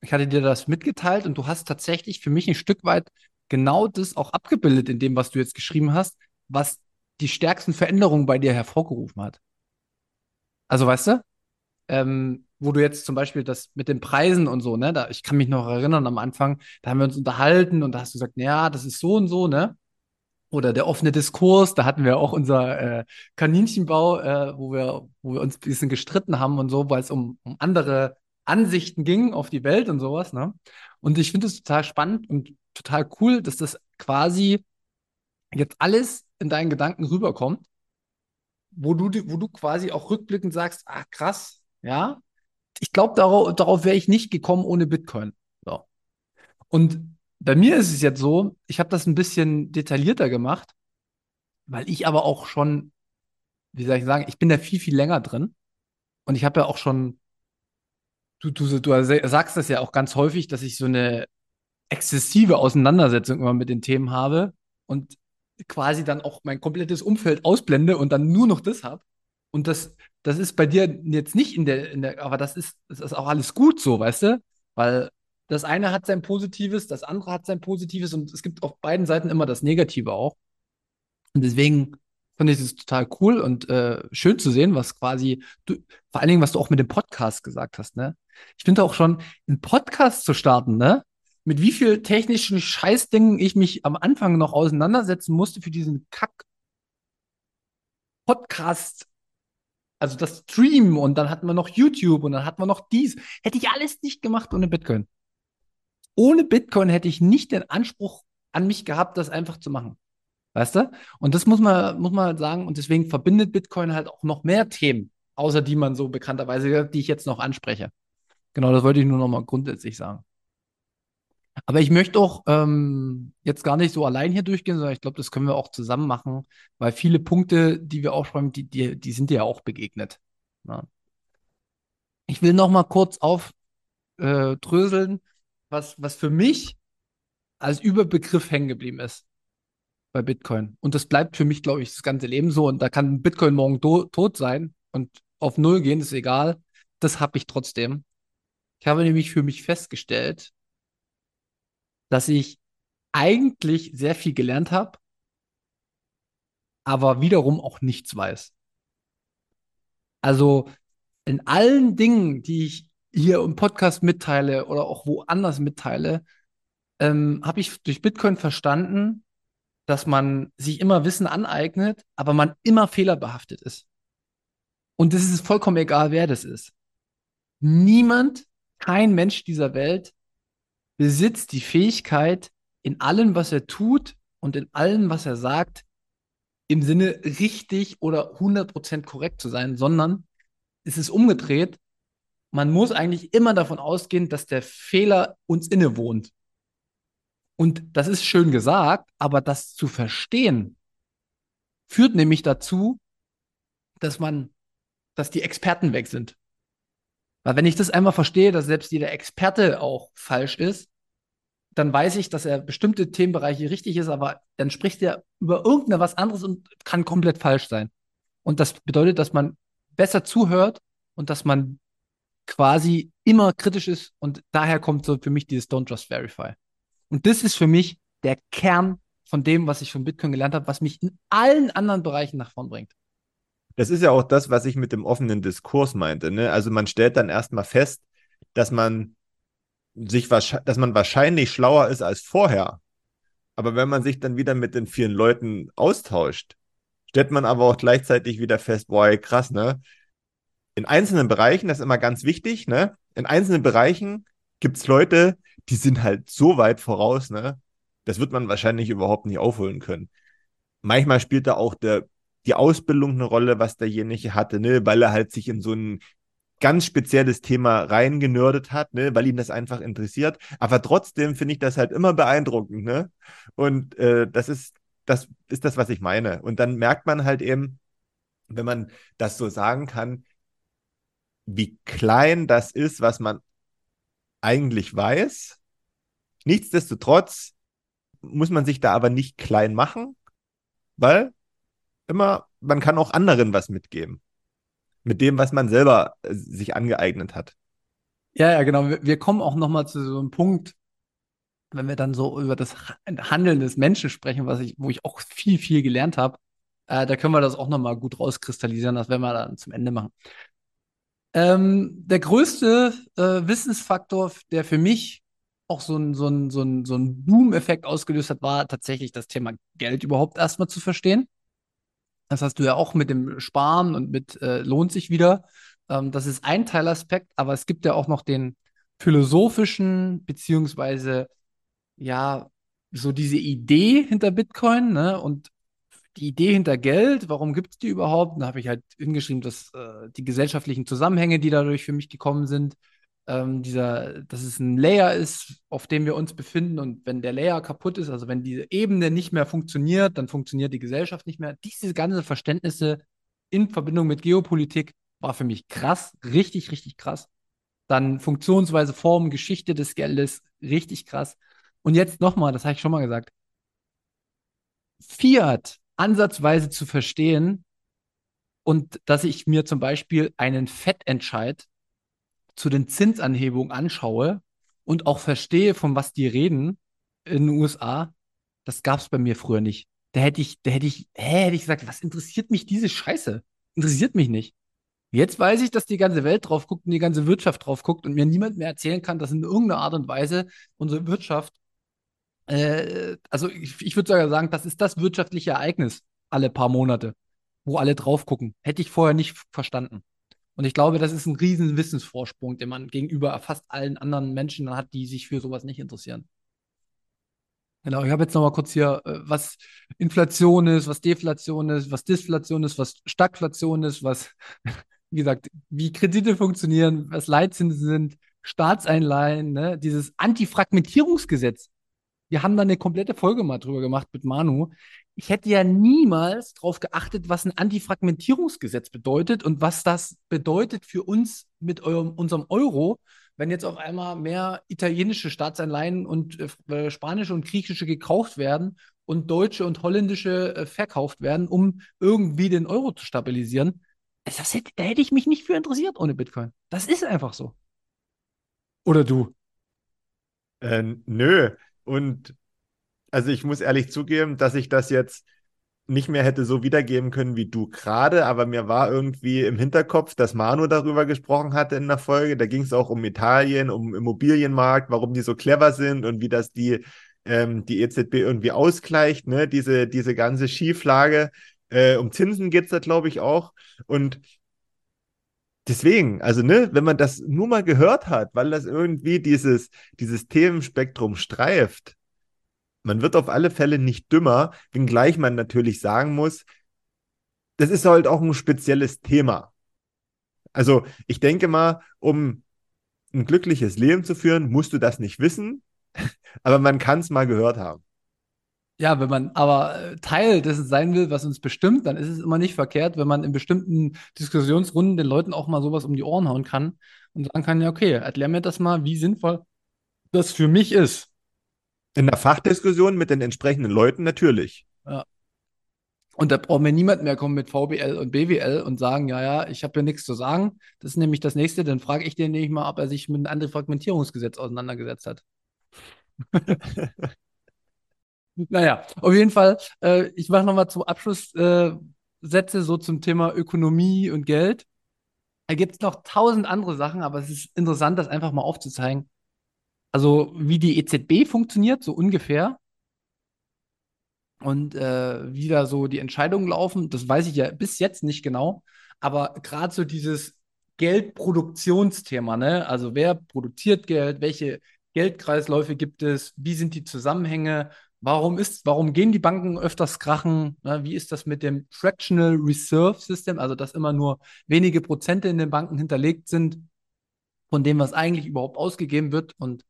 Ich hatte dir das mitgeteilt und du hast tatsächlich für mich ein Stück weit genau das auch abgebildet in dem, was du jetzt geschrieben hast, was die stärksten Veränderungen bei dir hervorgerufen hat. Also weißt du, ähm, wo du jetzt zum Beispiel das mit den Preisen und so, ne, da, ich kann mich noch erinnern am Anfang, da haben wir uns unterhalten und da hast du gesagt, ja, das ist so und so, ne? Oder der offene Diskurs, da hatten wir auch unser äh, Kaninchenbau, äh, wo wir, wo wir uns ein bisschen gestritten haben und so, weil es um, um andere Ansichten ging auf die Welt und sowas, ne? Und ich finde es total spannend und total cool, dass das quasi jetzt alles in deinen Gedanken rüberkommt, wo du, wo du quasi auch rückblickend sagst, ah krass, ja, ich glaube, darauf, darauf wäre ich nicht gekommen ohne Bitcoin. So. Und bei mir ist es jetzt so, ich habe das ein bisschen detaillierter gemacht, weil ich aber auch schon, wie soll ich sagen, ich bin da viel, viel länger drin. Und ich habe ja auch schon, du, du, du sagst das ja auch ganz häufig, dass ich so eine exzessive Auseinandersetzung immer mit den Themen habe und quasi dann auch mein komplettes Umfeld ausblende und dann nur noch das habe. Und das, das ist bei dir jetzt nicht in der, in der, aber das ist, das ist auch alles gut so, weißt du? Weil das eine hat sein Positives, das andere hat sein Positives und es gibt auf beiden Seiten immer das Negative auch. Und deswegen fand ich das total cool und äh, schön zu sehen, was quasi, du, vor allen Dingen, was du auch mit dem Podcast gesagt hast, ne? Ich finde auch schon, einen Podcast zu starten, ne? Mit wie viel technischen Scheißdingen ich mich am Anfang noch auseinandersetzen musste für diesen Kack Podcast also das Stream und dann hatten wir noch YouTube und dann hatten wir noch dies. Hätte ich alles nicht gemacht ohne Bitcoin. Ohne Bitcoin hätte ich nicht den Anspruch an mich gehabt, das einfach zu machen. Weißt du? Und das muss man, muss man halt sagen. Und deswegen verbindet Bitcoin halt auch noch mehr Themen, außer die man so bekannterweise, die ich jetzt noch anspreche. Genau, das wollte ich nur noch mal grundsätzlich sagen. Aber ich möchte auch ähm, jetzt gar nicht so allein hier durchgehen, sondern ich glaube, das können wir auch zusammen machen, weil viele Punkte, die wir aufschreiben, die, die, die sind dir ja auch begegnet. Ja. Ich will noch mal kurz aufdröseln, äh, was, was für mich als Überbegriff hängen geblieben ist bei Bitcoin. Und das bleibt für mich, glaube ich, das ganze Leben so. Und da kann Bitcoin morgen tot sein und auf Null gehen, ist egal. Das habe ich trotzdem. Ich habe nämlich für mich festgestellt, dass ich eigentlich sehr viel gelernt habe, aber wiederum auch nichts weiß. Also in allen Dingen, die ich hier im Podcast mitteile oder auch woanders mitteile, ähm, habe ich durch Bitcoin verstanden, dass man sich immer Wissen aneignet, aber man immer fehlerbehaftet ist. Und es ist vollkommen egal, wer das ist. Niemand, kein Mensch dieser Welt besitzt die Fähigkeit, in allem, was er tut und in allem, was er sagt, im Sinne richtig oder 100% korrekt zu sein, sondern es ist umgedreht. Man muss eigentlich immer davon ausgehen, dass der Fehler uns innewohnt. Und das ist schön gesagt, aber das zu verstehen, führt nämlich dazu, dass man, dass die Experten weg sind. Weil wenn ich das einmal verstehe, dass selbst jeder Experte auch falsch ist, dann weiß ich, dass er bestimmte Themenbereiche richtig ist, aber dann spricht er über irgendeine anderes und kann komplett falsch sein. Und das bedeutet, dass man besser zuhört und dass man quasi immer kritisch ist und daher kommt so für mich dieses Don't Just Verify. Und das ist für mich der Kern von dem, was ich von Bitcoin gelernt habe, was mich in allen anderen Bereichen nach vorn bringt. Das ist ja auch das, was ich mit dem offenen Diskurs meinte. Ne? Also man stellt dann erstmal fest, dass man sich dass man wahrscheinlich schlauer ist als vorher. Aber wenn man sich dann wieder mit den vielen Leuten austauscht, stellt man aber auch gleichzeitig wieder fest, boah, krass, ne? In einzelnen Bereichen, das ist immer ganz wichtig, ne? In einzelnen Bereichen gibt es Leute, die sind halt so weit voraus, ne? Das wird man wahrscheinlich überhaupt nicht aufholen können. Manchmal spielt da auch der, die Ausbildung eine Rolle, was derjenige hatte, ne? Weil er halt sich in so ein ganz spezielles Thema reingenördet hat, ne, weil ihn das einfach interessiert. Aber trotzdem finde ich das halt immer beeindruckend, ne? Und äh, das ist, das ist das, was ich meine. Und dann merkt man halt eben, wenn man das so sagen kann, wie klein das ist, was man eigentlich weiß. Nichtsdestotrotz muss man sich da aber nicht klein machen, weil immer, man kann auch anderen was mitgeben. Mit dem, was man selber äh, sich angeeignet hat. Ja, ja, genau. Wir, kommen auch nochmal zu so einem Punkt, wenn wir dann so über das Handeln des Menschen sprechen, was ich, wo ich auch viel, viel gelernt habe, äh, da können wir das auch nochmal gut rauskristallisieren, das werden wir dann zum Ende machen. Ähm, der größte äh, Wissensfaktor, der für mich auch so ein, so so ein, so ein Boom-Effekt ausgelöst hat, war tatsächlich das Thema Geld überhaupt erstmal zu verstehen. Das hast du ja auch mit dem Sparen und mit äh, lohnt sich wieder. Ähm, das ist ein Teilaspekt, aber es gibt ja auch noch den philosophischen, beziehungsweise ja, so diese Idee hinter Bitcoin, ne? Und die Idee hinter Geld, warum gibt es die überhaupt? Da habe ich halt hingeschrieben, dass äh, die gesellschaftlichen Zusammenhänge, die dadurch für mich gekommen sind, ähm, dieser, dass es ein Layer ist, auf dem wir uns befinden. Und wenn der Layer kaputt ist, also wenn diese Ebene nicht mehr funktioniert, dann funktioniert die Gesellschaft nicht mehr. Diese ganzen Verständnisse in Verbindung mit Geopolitik war für mich krass, richtig, richtig krass. Dann Funktionsweise, Form, Geschichte des Geldes, richtig krass. Und jetzt nochmal, das habe ich schon mal gesagt. Fiat ansatzweise zu verstehen und dass ich mir zum Beispiel einen Fettentscheid zu den Zinsanhebungen anschaue und auch verstehe, von was die reden in den USA, das gab es bei mir früher nicht. Da hätte ich, da hätte ich, hä, hätte ich gesagt, was interessiert mich diese Scheiße? Interessiert mich nicht. Jetzt weiß ich, dass die ganze Welt drauf guckt und die ganze Wirtschaft drauf guckt und mir niemand mehr erzählen kann, dass in irgendeiner Art und Weise unsere Wirtschaft äh, also ich, ich würde sogar sagen, das ist das wirtschaftliche Ereignis alle paar Monate, wo alle drauf gucken. Hätte ich vorher nicht verstanden. Und ich glaube, das ist ein riesen Wissensvorsprung, den man gegenüber fast allen anderen Menschen hat, die sich für sowas nicht interessieren. Genau, ich habe jetzt noch mal kurz hier, äh, was Inflation ist, was Deflation ist, was Disflation ist, was Stagflation ist, was, wie gesagt, wie Kredite funktionieren, was Leitzinsen sind, Staatseinleihen, ne? dieses Antifragmentierungsgesetz. Wir haben da eine komplette Folge mal drüber gemacht mit Manu. Ich hätte ja niemals darauf geachtet, was ein Antifragmentierungsgesetz bedeutet und was das bedeutet für uns mit eurem, unserem Euro, wenn jetzt auf einmal mehr italienische Staatsanleihen und äh, spanische und griechische gekauft werden und deutsche und holländische äh, verkauft werden, um irgendwie den Euro zu stabilisieren. Das hätte, da hätte ich mich nicht für interessiert ohne Bitcoin. Das ist einfach so. Oder du? Äh, nö, und also ich muss ehrlich zugeben, dass ich das jetzt nicht mehr hätte so wiedergeben können wie du gerade, aber mir war irgendwie im Hinterkopf, dass Manu darüber gesprochen hatte in der Folge. Da ging es auch um Italien, um Immobilienmarkt, warum die so clever sind und wie das die, ähm, die EZB irgendwie ausgleicht, ne? Diese, diese ganze Schieflage. Äh, um Zinsen geht es da, glaube ich, auch. Und deswegen, also ne, wenn man das nur mal gehört hat, weil das irgendwie dieses, dieses Themenspektrum streift, man wird auf alle Fälle nicht dümmer, wenngleich man natürlich sagen muss, das ist halt auch ein spezielles Thema. Also ich denke mal, um ein glückliches Leben zu führen, musst du das nicht wissen, aber man kann es mal gehört haben. Ja, wenn man aber äh, Teil dessen sein will, was uns bestimmt, dann ist es immer nicht verkehrt, wenn man in bestimmten Diskussionsrunden den Leuten auch mal sowas um die Ohren hauen kann und sagen kann, ja, okay, erklär mir das mal, wie sinnvoll das für mich ist. In der Fachdiskussion mit den entsprechenden Leuten natürlich. Ja. Und da braucht mir niemand mehr kommen mit VBL und BWL und sagen, ja, ja, ich habe hier nichts zu sagen. Das ist nämlich das nächste. Dann frage ich den nämlich mal, ob er sich mit einem anderen Fragmentierungsgesetz auseinandergesetzt hat. Naja, auf jeden Fall, äh, ich mache nochmal zum Abschluss äh, Sätze so zum Thema Ökonomie und Geld. Da gibt es noch tausend andere Sachen, aber es ist interessant, das einfach mal aufzuzeigen. Also, wie die EZB funktioniert, so ungefähr. Und äh, wie da so die Entscheidungen laufen, das weiß ich ja bis jetzt nicht genau. Aber gerade so dieses Geldproduktionsthema, ne? Also wer produziert Geld, welche Geldkreisläufe gibt es, wie sind die Zusammenhänge Warum ist, warum gehen die Banken öfters krachen? Ne? Wie ist das mit dem Fractional Reserve System, also dass immer nur wenige Prozente in den Banken hinterlegt sind, von dem, was eigentlich überhaupt ausgegeben wird? Und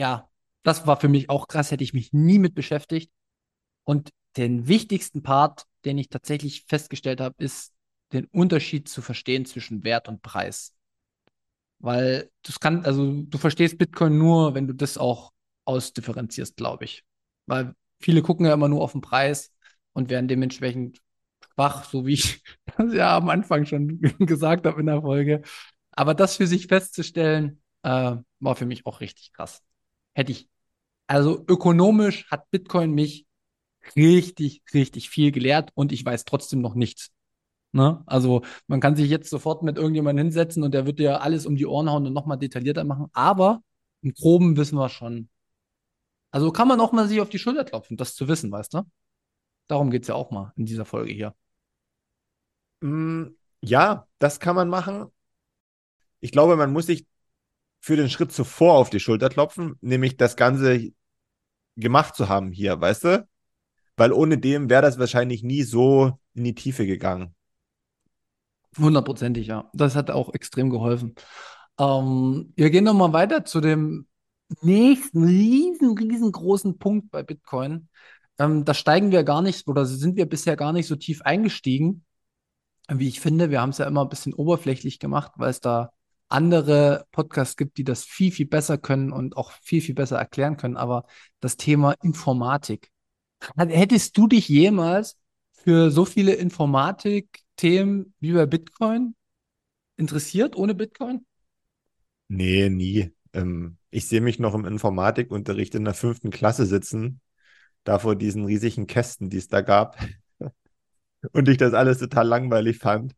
ja, das war für mich auch krass, hätte ich mich nie mit beschäftigt. Und den wichtigsten Part, den ich tatsächlich festgestellt habe, ist den Unterschied zu verstehen zwischen Wert und Preis. Weil das kann, also du verstehst Bitcoin nur, wenn du das auch ausdifferenzierst, glaube ich. Weil viele gucken ja immer nur auf den Preis und werden dementsprechend schwach, so wie ich das ja am Anfang schon gesagt habe in der Folge. Aber das für sich festzustellen, Äh, war für mich auch richtig krass. Hätte ich, also ökonomisch hat Bitcoin mich richtig, richtig viel gelehrt und ich weiß trotzdem noch nichts. Ne? Also man kann sich jetzt sofort mit irgendjemandem hinsetzen und der wird dir alles um die Ohren hauen und nochmal detaillierter machen. Aber im Groben wissen wir schon. Also kann man auch mal sich auf die Schulter klopfen, das zu wissen, weißt du? Darum geht es ja auch mal in dieser Folge hier. Mm, ja, das kann man machen. Ich glaube, man muss sich für den Schritt zuvor auf die Schulter klopfen, nämlich das Ganze gemacht zu haben hier, weißt du? Weil ohne dem wäre das wahrscheinlich nie so in die Tiefe gegangen. Hundertprozentig, ja. Das hat auch extrem geholfen. Ähm, wir gehen nochmal weiter zu dem nächsten riesen, riesengroßen Punkt bei Bitcoin. Ähm, da steigen wir gar nicht oder sind wir bisher gar nicht so tief eingestiegen, wie ich finde. Wir haben es ja immer ein bisschen oberflächlich gemacht, weil es da andere Podcasts gibt, die das viel, viel besser können und auch viel, viel besser erklären können. Aber das Thema Informatik. Hättest du dich jemals für so viele Informatik-Themen wie bei Bitcoin interessiert ohne Bitcoin? Nee, nie. Ähm, ich sehe mich noch im Informatikunterricht in der fünften Klasse sitzen, da vor diesen riesigen Kästen, die es da gab. Und ich das alles total langweilig fand.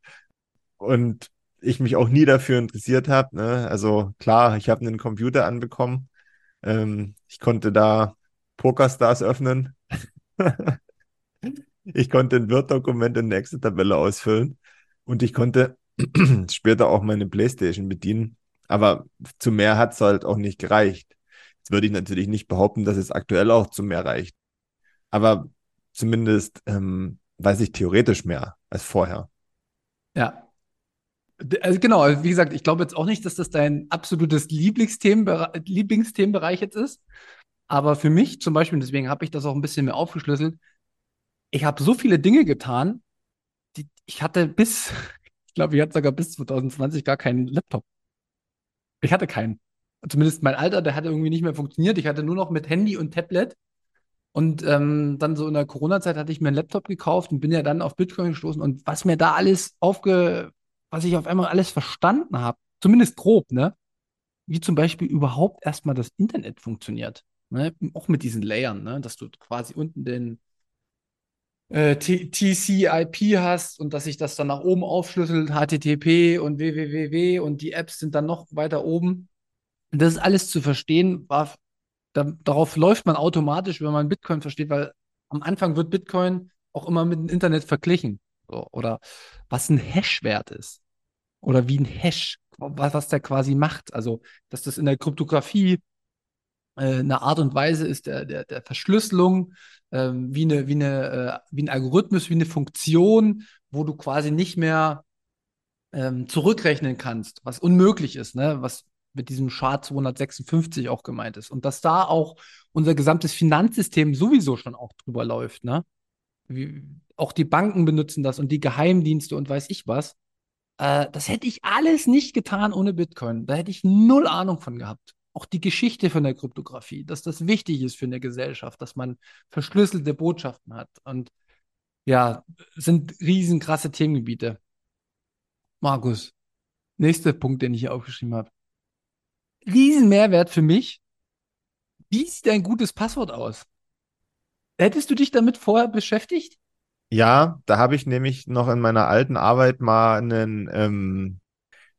Und ich mich auch nie dafür interessiert habe. Ne? Also klar, ich habe einen Computer anbekommen. Ähm, ich konnte da PokerStars öffnen. ich konnte ein Word-Dokument in eine Excel-Tabelle ausfüllen. Und ich konnte später auch meine Playstation bedienen. Aber zu mehr hat es halt auch nicht gereicht. Jetzt würde ich natürlich nicht behaupten, dass es aktuell auch zu mehr reicht. Aber zumindest ähm, weiß ich theoretisch mehr als vorher. Ja. Also genau, wie gesagt, ich glaube jetzt auch nicht, dass das dein absolutes Lieblingsthemenbereich, Lieblingsthemenbereich jetzt ist. Aber für mich zum Beispiel, deswegen habe ich das auch ein bisschen mehr aufgeschlüsselt, ich habe so viele Dinge getan, die ich hatte bis, ich glaube, ich hatte sogar bis 2020 gar keinen Laptop. Ich hatte keinen. Zumindest mein Alter, der hatte irgendwie nicht mehr funktioniert. Ich hatte nur noch mit Handy und Tablet. Und ähm, dann so in der Corona-Zeit hatte ich mir einen Laptop gekauft und bin ja dann auf Bitcoin gestoßen. Und was mir da alles aufge, was ich auf einmal alles verstanden habe, zumindest grob, ne? Wie zum Beispiel überhaupt erstmal das Internet funktioniert. Ne? Auch mit diesen Layern, ne? Dass du quasi unten den äh, TCP hast und dass sich das dann nach oben aufschlüsselt, HTTP und www und die Apps sind dann noch weiter oben. Und das ist alles zu verstehen, war, da, darauf läuft man automatisch, wenn man Bitcoin versteht, weil am Anfang wird Bitcoin auch immer mit dem Internet verglichen. So, oder was ein Hash-Wert ist. Oder wie ein Hash, was, was der quasi macht. Also, dass das in der Kryptographie äh, eine Art und Weise ist der, der, der Verschlüsselung, ähm, wie, eine, wie, eine, äh, wie ein Algorithmus, wie eine Funktion, wo du quasi nicht mehr ähm, zurückrechnen kannst, was unmöglich ist, ne? was mit diesem Chart 256 auch gemeint ist. Und dass da auch unser gesamtes Finanzsystem sowieso schon auch drüber läuft. Ne? Wie, auch die Banken benutzen das und die Geheimdienste und weiß ich was. Äh, das hätte ich alles nicht getan ohne Bitcoin. Da hätte ich null Ahnung von gehabt auch die Geschichte von der Kryptographie, dass das wichtig ist für eine Gesellschaft, dass man verschlüsselte Botschaften hat. Und ja, sind riesenkrasse Themengebiete. Markus, nächster Punkt, den ich hier aufgeschrieben habe. Riesenmehrwert für mich. Wie sieht ein gutes Passwort aus? Hättest du dich damit vorher beschäftigt? Ja, da habe ich nämlich noch in meiner alten Arbeit mal einen, ähm,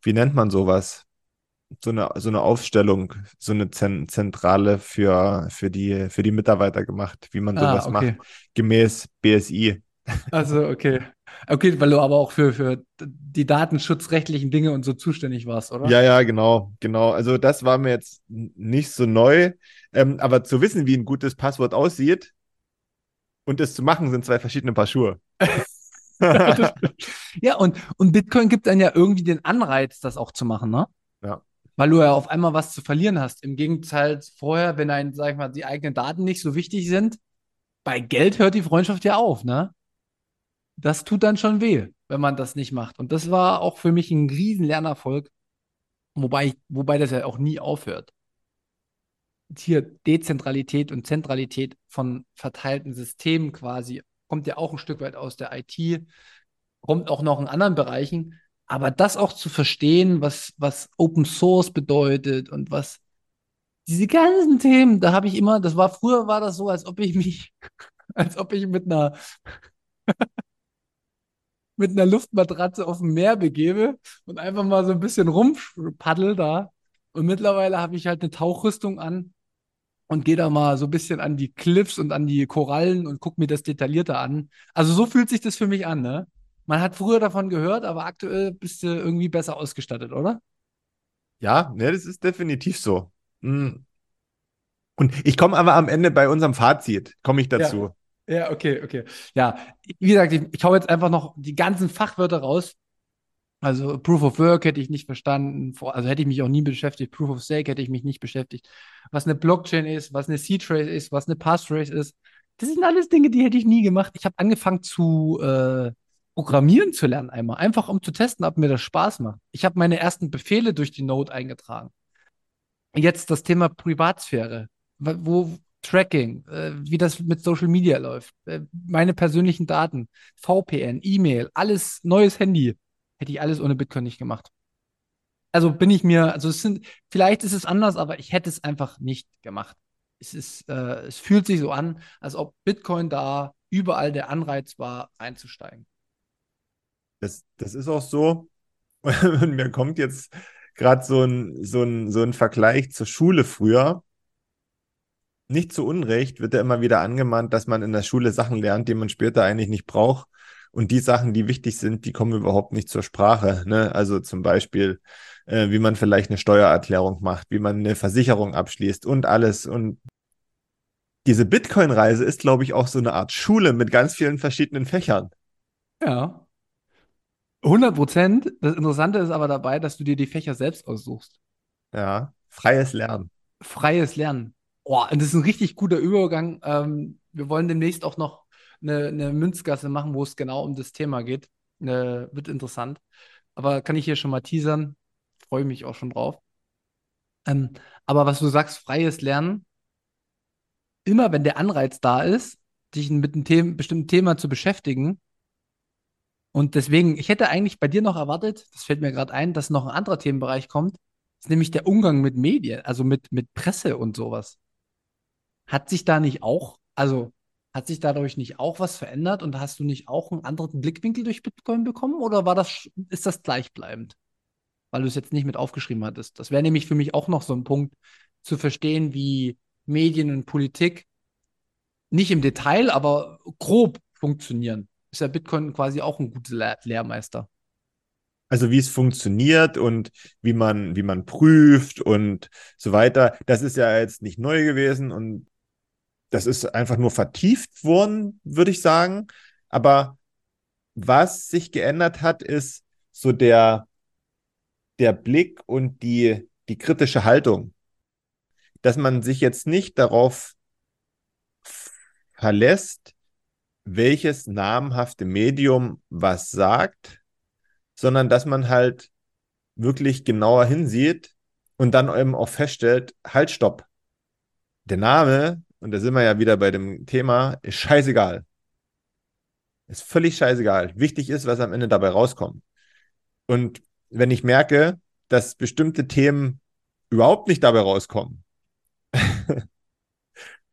wie nennt man sowas? so eine, so eine Aufstellung, so eine Zentrale für, für, die, für die Mitarbeiter gemacht, wie man ah, sowas ah, okay. macht, gemäß BSI. Also, okay. Okay, weil du aber auch für, für die datenschutzrechtlichen Dinge und so zuständig warst, oder? Ja, ja, genau, genau. Also das war mir jetzt nicht so neu. Ähm, aber zu wissen, wie ein gutes Passwort aussieht und es zu machen, sind zwei verschiedene Paar Schuhe. ja, und, und Bitcoin gibt dann ja irgendwie den Anreiz, das auch zu machen, ne? Ja weil du ja auf einmal was zu verlieren hast. Im Gegenteil vorher, wenn ein, sag ich mal, die eigenen Daten nicht so wichtig sind, bei Geld hört die Freundschaft ja auf, ne? Das tut dann schon weh, wenn man das nicht macht. Und das war auch für mich ein riesen Lernerfolg, wobei, wobei das ja auch nie aufhört. Hier Dezentralität und Zentralität von verteilten Systemen quasi kommt ja auch ein Stück weit aus der IT, kommt auch noch in anderen Bereichen, Aber das auch zu verstehen, was, was Open Source bedeutet und was diese ganzen Themen, da habe ich immer, das war früher war das so, als ob ich mich, als ob ich mit einer mit einer Luftmatratze auf dem Meer begebe und einfach mal so ein bisschen rumpaddel da. Und mittlerweile habe ich halt eine Tauchrüstung an und gehe da mal so ein bisschen an die Cliffs und an die Korallen und gucke mir das detaillierter an. Also so fühlt sich das für mich an, ne? Man hat früher davon gehört, aber aktuell bist du irgendwie besser ausgestattet, oder? Ja, ne, das ist definitiv so. Mhm. Und ich komme aber am Ende bei unserem Fazit, komme ich dazu. Ja. ja, okay, okay. Ja, wie gesagt, ich, ich hau jetzt einfach noch die ganzen Fachwörter raus. Also Proof of Work hätte ich nicht verstanden, also hätte ich mich auch nie beschäftigt. Proof of Stake hätte ich mich nicht beschäftigt. Was eine Blockchain ist, was eine Seed Trace ist, was eine Passphrase ist. Das sind alles Dinge, die hätte ich nie gemacht. Ich habe angefangen zu äh, Programmieren zu lernen einmal, einfach um zu testen, ob mir das Spaß macht. Ich habe meine ersten Befehle durch die Node eingetragen. Jetzt das Thema Privatsphäre, wo Tracking, äh, wie das mit Social Media läuft, äh, meine persönlichen Daten, VPN, E-Mail, alles neues Handy, hätte ich alles ohne Bitcoin nicht gemacht. Also bin ich mir, also es sind, vielleicht ist es anders, aber ich hätte es einfach nicht gemacht. Es ist, äh, es fühlt sich so an, als ob Bitcoin da überall der Anreiz war, einzusteigen. Das, das ist auch so. Und mir kommt jetzt gerade so ein, so, ein, so ein Vergleich zur Schule früher. Nicht zu Unrecht wird ja immer wieder angemahnt, dass man in der Schule Sachen lernt, die man später eigentlich nicht braucht. Und die Sachen, die wichtig sind, die kommen überhaupt nicht zur Sprache. Ne? Also zum Beispiel, äh, wie man vielleicht eine Steuererklärung macht, wie man eine Versicherung abschließt und alles. Und diese Bitcoin-Reise ist, glaube ich, auch so eine Art Schule mit ganz vielen verschiedenen Fächern. Ja, 100 Prozent. Das Interessante ist aber dabei, dass du dir die Fächer selbst aussuchst. Ja, freies Lernen. Freies Lernen. Oh, und das ist ein richtig guter Übergang. Ähm, wir wollen demnächst auch noch eine, eine, Münzgasse machen, wo es genau um das Thema geht. Äh, wird interessant. Aber kann ich hier schon mal teasern. Freue mich auch schon drauf. Ähm, aber was du sagst, freies Lernen, immer wenn der Anreiz da ist, dich mit einem The bestimmten Thema zu beschäftigen, und deswegen, ich hätte eigentlich bei dir noch erwartet, das fällt mir gerade ein, dass noch ein anderer Themenbereich kommt, ist nämlich der Umgang mit Medien, also mit, mit Presse und sowas. Hat sich da nicht auch, also hat sich dadurch nicht auch was verändert und hast du nicht auch einen anderen Blickwinkel durch Bitcoin bekommen oder war das, ist das gleichbleibend? Weil du es jetzt nicht mit aufgeschrieben hattest. Das wäre nämlich für mich auch noch so ein Punkt, zu verstehen, wie Medien und Politik nicht im Detail, aber grob funktionieren ist ja Bitcoin quasi auch ein guter Lehr Lehrmeister. Also wie es funktioniert und wie man, wie man prüft und so weiter, das ist ja jetzt nicht neu gewesen und das ist einfach nur vertieft worden, würde ich sagen. Aber was sich geändert hat, ist so der, der Blick und die, die kritische Haltung. Dass man sich jetzt nicht darauf verlässt, welches namhafte Medium was sagt, sondern dass man halt wirklich genauer hinsieht und dann eben auch feststellt, halt, stopp. Der Name, und da sind wir ja wieder bei dem Thema, ist scheißegal. Ist völlig scheißegal. Wichtig ist, was am Ende dabei rauskommt. Und wenn ich merke, dass bestimmte Themen überhaupt nicht dabei rauskommen,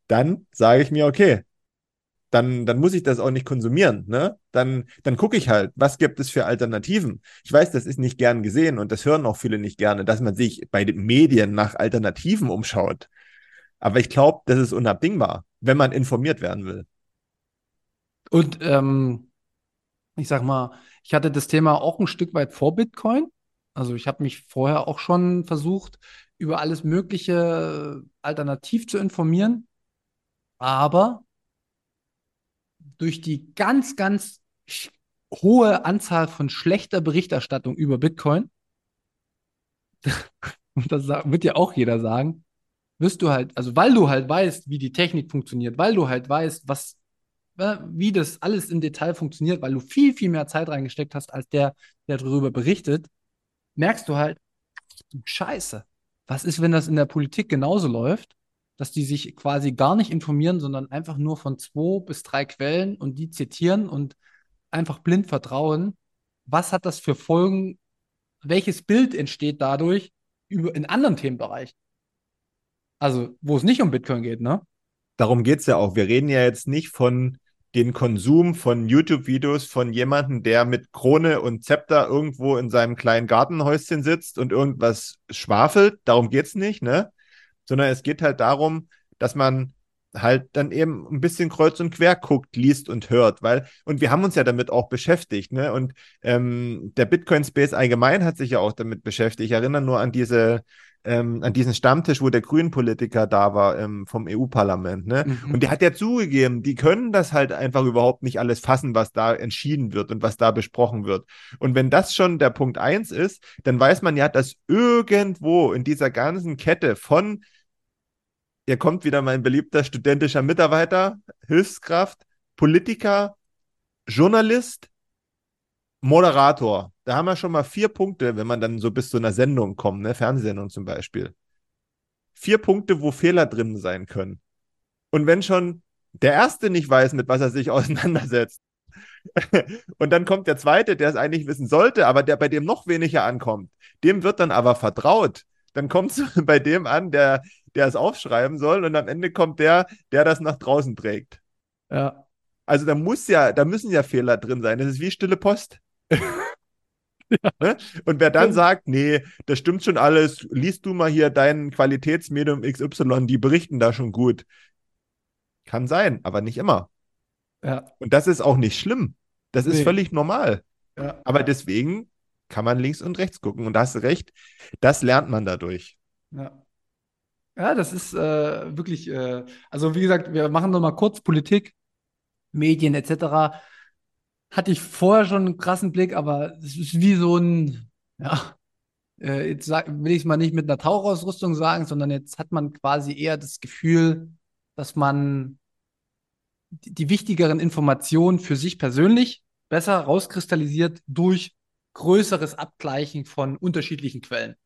dann sage ich mir, okay, dann, dann muss ich das auch nicht konsumieren. Ne? Dann, dann gucke ich halt, was gibt es für Alternativen. Ich weiß, das ist nicht gern gesehen und das hören auch viele nicht gerne, dass man sich bei den Medien nach Alternativen umschaut. Aber ich glaube, das ist unabdingbar, wenn man informiert werden will. Und ähm, ich sag mal, ich hatte das Thema auch ein Stück weit vor Bitcoin. Also ich habe mich vorher auch schon versucht, über alles Mögliche alternativ zu informieren. Aber durch die ganz, ganz hohe Anzahl von schlechter Berichterstattung über Bitcoin, und das wird ja auch jeder sagen, wirst du halt, also weil du halt weißt, wie die Technik funktioniert, weil du halt weißt, was, wie das alles im Detail funktioniert, weil du viel, viel mehr Zeit reingesteckt hast, als der, der darüber berichtet, merkst du halt, Scheiße, was ist, wenn das in der Politik genauso läuft? dass die sich quasi gar nicht informieren, sondern einfach nur von zwei bis drei Quellen und die zitieren und einfach blind vertrauen. Was hat das für Folgen welches Bild entsteht dadurch über, in anderen Themenbereichen? Also, wo es nicht um Bitcoin geht, ne? Darum geht es ja auch. Wir reden ja jetzt nicht von den Konsum von YouTube-Videos von jemandem, der mit Krone und Zepter irgendwo in seinem kleinen Gartenhäuschen sitzt und irgendwas schwafelt. Darum geht es nicht, ne? Sondern es geht halt darum, dass man halt dann eben ein bisschen kreuz und quer guckt, liest und hört, weil, und wir haben uns ja damit auch beschäftigt, ne? Und ähm, der Bitcoin-Space allgemein hat sich ja auch damit beschäftigt. Ich erinnere nur an diese ähm, an diesen Stammtisch, wo der Grünen-Politiker da war ähm, vom EU-Parlament. Ne? Mhm. Und der hat ja zugegeben, die können das halt einfach überhaupt nicht alles fassen, was da entschieden wird und was da besprochen wird. Und wenn das schon der Punkt eins ist, dann weiß man ja, dass irgendwo in dieser ganzen Kette von hier kommt wieder mein beliebter studentischer Mitarbeiter, Hilfskraft, Politiker, Journalist, Moderator. Da haben wir schon mal vier Punkte, wenn man dann so bis zu einer Sendung kommt, ne? Fernsehsendung zum Beispiel. Vier Punkte, wo Fehler drin sein können. Und wenn schon der Erste nicht weiß, mit was er sich auseinandersetzt, und dann kommt der Zweite, der es eigentlich wissen sollte, aber der bei dem noch weniger ankommt, dem wird dann aber vertraut. Dann kommt es bei dem an, der, der es aufschreiben soll, und am Ende kommt der, der das nach draußen trägt. Ja. Also da muss ja, da müssen ja Fehler drin sein. Das ist wie stille Post. Ja. Ne? Und wer dann sagt, nee, das stimmt schon alles, liest du mal hier dein Qualitätsmedium XY, die berichten da schon gut. Kann sein, aber nicht immer. Ja. Und das ist auch nicht schlimm. Das nee. ist völlig normal. Ja. Aber deswegen kann man links und rechts gucken. Und da hast du recht, das lernt man dadurch. Ja. Ja, das ist äh, wirklich, äh, also wie gesagt, wir machen nochmal kurz Politik, Medien etc hatte ich vorher schon einen krassen Blick, aber es ist wie so ein, ja, äh, jetzt sag, will ich es mal nicht mit einer Tauchausrüstung sagen, sondern jetzt hat man quasi eher das Gefühl, dass man die, die wichtigeren Informationen für sich persönlich besser rauskristallisiert durch größeres Abgleichen von unterschiedlichen Quellen.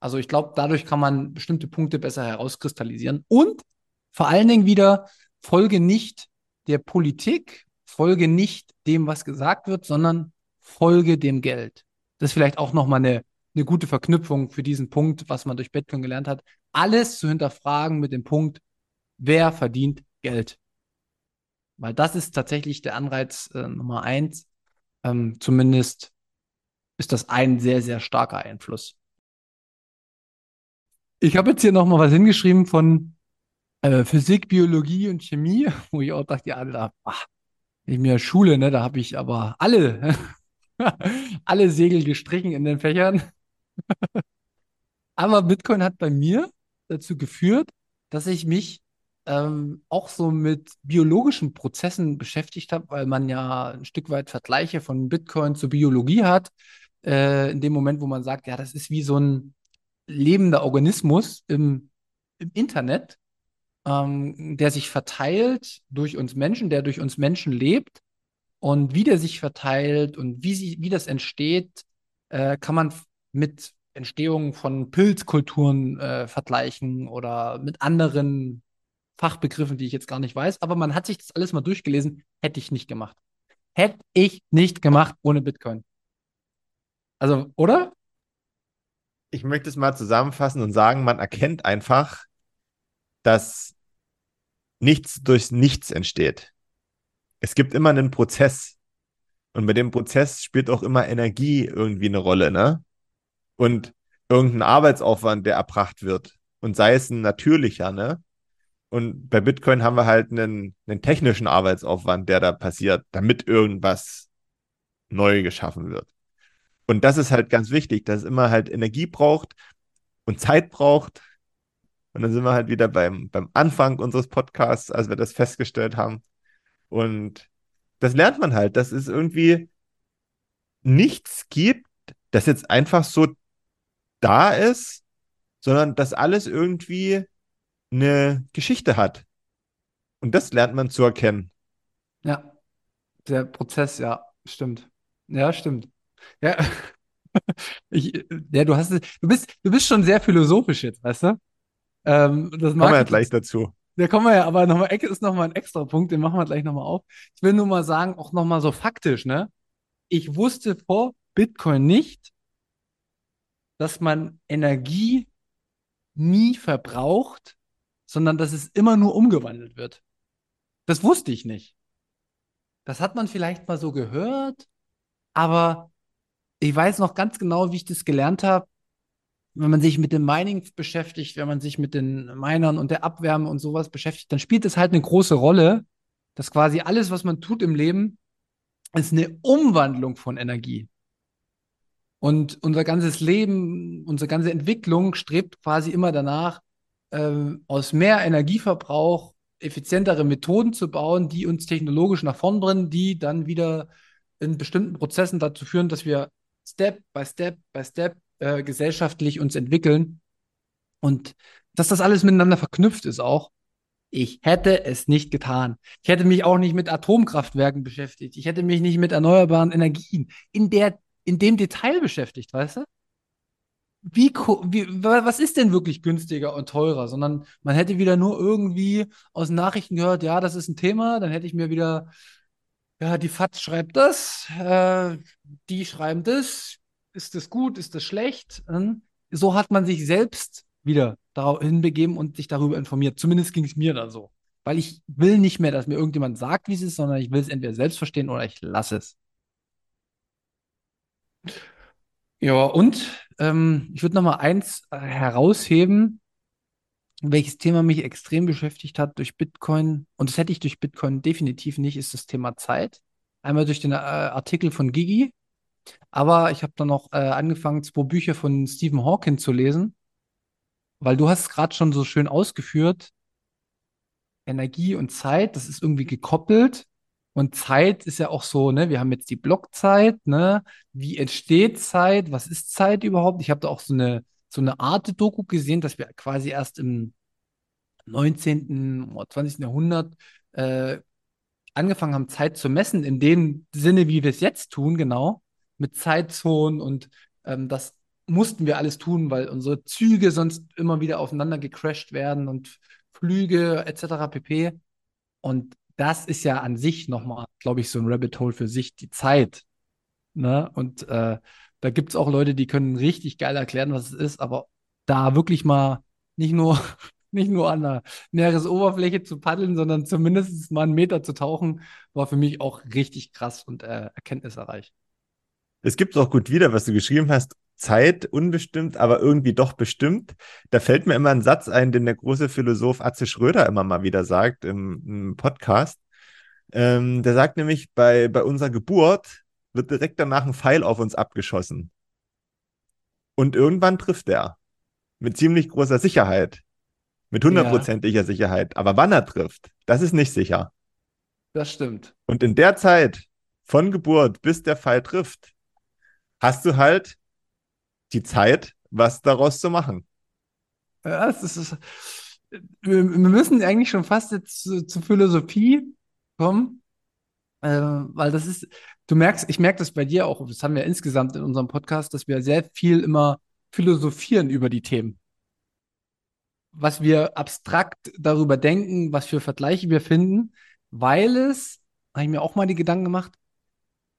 Also ich glaube, dadurch kann man bestimmte Punkte besser herauskristallisieren und vor allen Dingen wieder folge nicht der Politik folge nicht dem, was gesagt wird, sondern folge dem Geld. Das ist vielleicht auch nochmal eine, eine gute Verknüpfung für diesen Punkt, was man durch Bitcoin gelernt hat. Alles zu hinterfragen mit dem Punkt, wer verdient Geld? Weil das ist tatsächlich der Anreiz äh, Nummer eins. Ähm, zumindest ist das ein sehr, sehr starker Einfluss. Ich habe jetzt hier nochmal was hingeschrieben von äh, Physik, Biologie und Chemie, wo ich auch dachte, ja, Alter, ach, ich mir Schule, ne, da habe ich aber alle, alle Segel gestrichen in den Fächern. aber Bitcoin hat bei mir dazu geführt, dass ich mich ähm, auch so mit biologischen Prozessen beschäftigt habe, weil man ja ein Stück weit Vergleiche von Bitcoin zur Biologie hat. Äh, in dem Moment, wo man sagt, ja, das ist wie so ein lebender Organismus im, im Internet, ähm, der sich verteilt durch uns Menschen, der durch uns Menschen lebt. Und wie der sich verteilt und wie, sie, wie das entsteht, äh, kann man mit Entstehung von Pilzkulturen äh, vergleichen oder mit anderen Fachbegriffen, die ich jetzt gar nicht weiß. Aber man hat sich das alles mal durchgelesen. Hätte ich nicht gemacht. Hätte ich nicht gemacht ohne Bitcoin. Also, oder? Ich möchte es mal zusammenfassen und sagen, man erkennt einfach, dass nichts durch nichts entsteht. Es gibt immer einen Prozess. Und bei dem Prozess spielt auch immer Energie irgendwie eine Rolle, ne? Und irgendein Arbeitsaufwand, der erbracht wird. Und sei es ein natürlicher, ne? Und bei Bitcoin haben wir halt einen, einen technischen Arbeitsaufwand, der da passiert, damit irgendwas neu geschaffen wird. Und das ist halt ganz wichtig, dass es immer halt Energie braucht und Zeit braucht und dann sind wir halt wieder beim, beim Anfang unseres Podcasts, als wir das festgestellt haben. Und das lernt man halt, dass es irgendwie nichts gibt, das jetzt einfach so da ist, sondern dass alles irgendwie eine Geschichte hat. Und das lernt man zu erkennen. Ja, der Prozess, ja, stimmt. Ja, stimmt. Ja, ich, ja du hast, du bist, du bist schon sehr philosophisch jetzt, weißt du? Ähm, das kommen wir ja gleich dazu. Da kommen wir ja, aber nochmal, ist nochmal ein extra Punkt, den machen wir gleich nochmal auf. Ich will nur mal sagen, auch nochmal so faktisch, ne? Ich wusste vor Bitcoin nicht, dass man Energie nie verbraucht, sondern dass es immer nur umgewandelt wird. Das wusste ich nicht. Das hat man vielleicht mal so gehört, aber ich weiß noch ganz genau, wie ich das gelernt habe. Wenn man sich mit dem Mining beschäftigt, wenn man sich mit den Minern und der Abwärme und sowas beschäftigt, dann spielt es halt eine große Rolle, dass quasi alles, was man tut im Leben, ist eine Umwandlung von Energie. Und unser ganzes Leben, unsere ganze Entwicklung strebt quasi immer danach, äh, aus mehr Energieverbrauch effizientere Methoden zu bauen, die uns technologisch nach vorn bringen, die dann wieder in bestimmten Prozessen dazu führen, dass wir Step by Step by Step äh, gesellschaftlich uns entwickeln. Und dass das alles miteinander verknüpft ist auch. Ich hätte es nicht getan. Ich hätte mich auch nicht mit Atomkraftwerken beschäftigt. Ich hätte mich nicht mit erneuerbaren Energien in der, in dem Detail beschäftigt, weißt du? Wie, wie, was ist denn wirklich günstiger und teurer? Sondern man hätte wieder nur irgendwie aus Nachrichten gehört, ja, das ist ein Thema, dann hätte ich mir wieder, ja, die FAZ schreibt das, äh, die schreiben das, ist das gut, ist das schlecht? Hm? So hat man sich selbst wieder dahin begeben und sich darüber informiert. Zumindest ging es mir dann so. Weil ich will nicht mehr, dass mir irgendjemand sagt, wie es ist, sondern ich will es entweder selbst verstehen oder ich lasse es. Ja, und ähm, ich würde noch mal eins äh, herausheben, welches Thema mich extrem beschäftigt hat durch Bitcoin, und das hätte ich durch Bitcoin definitiv nicht, ist das Thema Zeit. Einmal durch den äh, Artikel von Gigi, aber ich habe dann noch äh, angefangen, zwei Bücher von Stephen Hawking zu lesen weil du hast es gerade schon so schön ausgeführt, Energie und Zeit, das ist irgendwie gekoppelt. Und Zeit ist ja auch so, ne, wir haben jetzt die Blockzeit, ne? Wie entsteht Zeit? Was ist Zeit überhaupt? Ich habe da auch so eine, so eine Art Doku gesehen, dass wir quasi erst im 19. oder 20. Jahrhundert äh, angefangen haben, Zeit zu messen, in dem Sinne, wie wir es jetzt tun, genau, mit Zeitzonen und ähm, dass mussten wir alles tun, weil unsere Züge sonst immer wieder aufeinander gecrashed werden und Flüge etc. pp. Und das ist ja an sich nochmal, glaube ich, so ein Rabbit Hole für sich, die Zeit. Ne? Und äh, da gibt es auch Leute, die können richtig geil erklären, was es ist, aber da wirklich mal nicht nur, nicht nur an der Meeresoberfläche zu paddeln, sondern zumindest mal einen Meter zu tauchen, war für mich auch richtig krass und äh, erkenntnisreich. Es gibt auch gut wieder, was du geschrieben hast. Zeit unbestimmt, aber irgendwie doch bestimmt. Da fällt mir immer ein Satz ein, den der große Philosoph Atze Schröder immer mal wieder sagt im, im Podcast. Ähm, der sagt nämlich, bei, bei unserer Geburt wird direkt danach ein Pfeil auf uns abgeschossen. Und irgendwann trifft er. Mit ziemlich großer Sicherheit. Mit hundertprozentiger ja. Sicherheit. Aber wann er trifft, das ist nicht sicher. Das stimmt. Und in der Zeit von Geburt bis der Pfeil trifft, hast du halt die Zeit, was daraus zu machen. Ja, es ist, wir, müssen eigentlich schon fast jetzt zu, zur Philosophie kommen, äh, weil das ist, du merkst, ich merke das bei dir auch, das haben wir insgesamt in unserem Podcast, dass wir sehr viel immer philosophieren über die Themen. Was wir abstrakt darüber denken, was für Vergleiche wir finden, weil es, habe ich mir auch mal die Gedanken gemacht,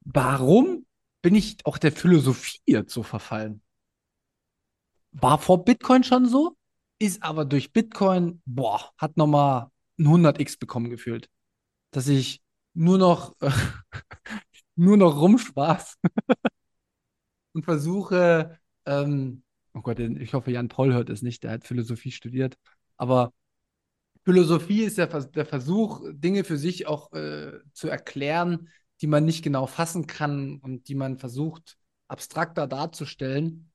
warum bin ich auch der Philosophie jetzt so verfallen? War vor Bitcoin schon so, ist aber durch Bitcoin, boah, hat nochmal ein 100x bekommen gefühlt. Dass ich nur noch, nur noch rumspaß und versuche, ähm, oh Gott, ich hoffe, Jan Paul hört es nicht, der hat Philosophie studiert, aber Philosophie ist der, der Versuch, Dinge für sich auch äh, zu erklären, die man nicht genau fassen kann und die man versucht, abstrakter darzustellen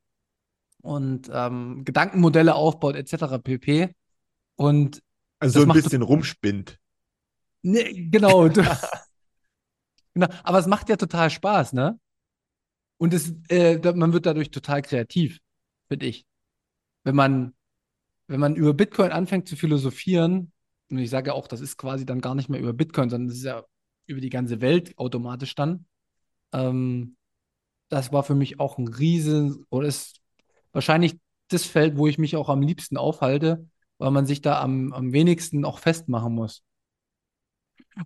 und ähm, Gedankenmodelle aufbaut, etc. pp. Und also so ein bisschen rumspinnt. Nee, genau. genau. Aber es macht ja total Spaß, ne? Und es, äh, man wird dadurch total kreativ, finde ich. Wenn man, wenn man über Bitcoin anfängt zu philosophieren, und ich sage ja auch, das ist quasi dann gar nicht mehr über Bitcoin, sondern das ist ja über die ganze Welt automatisch dann. Ähm, das war für mich auch ein riesen, oder ist wahrscheinlich das Feld, wo ich mich auch am liebsten aufhalte, weil man sich da am, am wenigsten auch festmachen muss.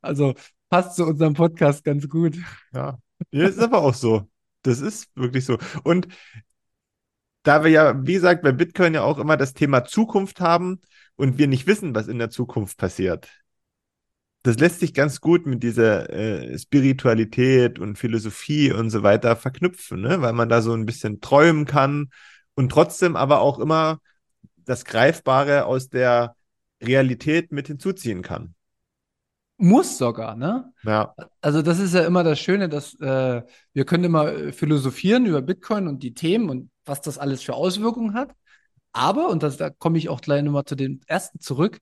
Also passt zu unserem Podcast ganz gut. Ja, ja ist aber auch so. Das ist wirklich so. Und da wir ja, wie gesagt, bei Bitcoin ja auch immer das Thema Zukunft haben und wir nicht wissen, was in der Zukunft passiert. Das lässt sich ganz gut mit dieser äh, Spiritualität und Philosophie und so weiter verknüpfen, ne? weil man da so ein bisschen träumen kann und trotzdem aber auch immer das Greifbare aus der Realität mit hinzuziehen kann. Muss sogar, ne? Ja. Also das ist ja immer das Schöne, dass äh, wir können immer äh, philosophieren über Bitcoin und die Themen und was das alles für Auswirkungen hat. Aber, und das, da komme ich auch gleich nochmal zu dem ersten zurück,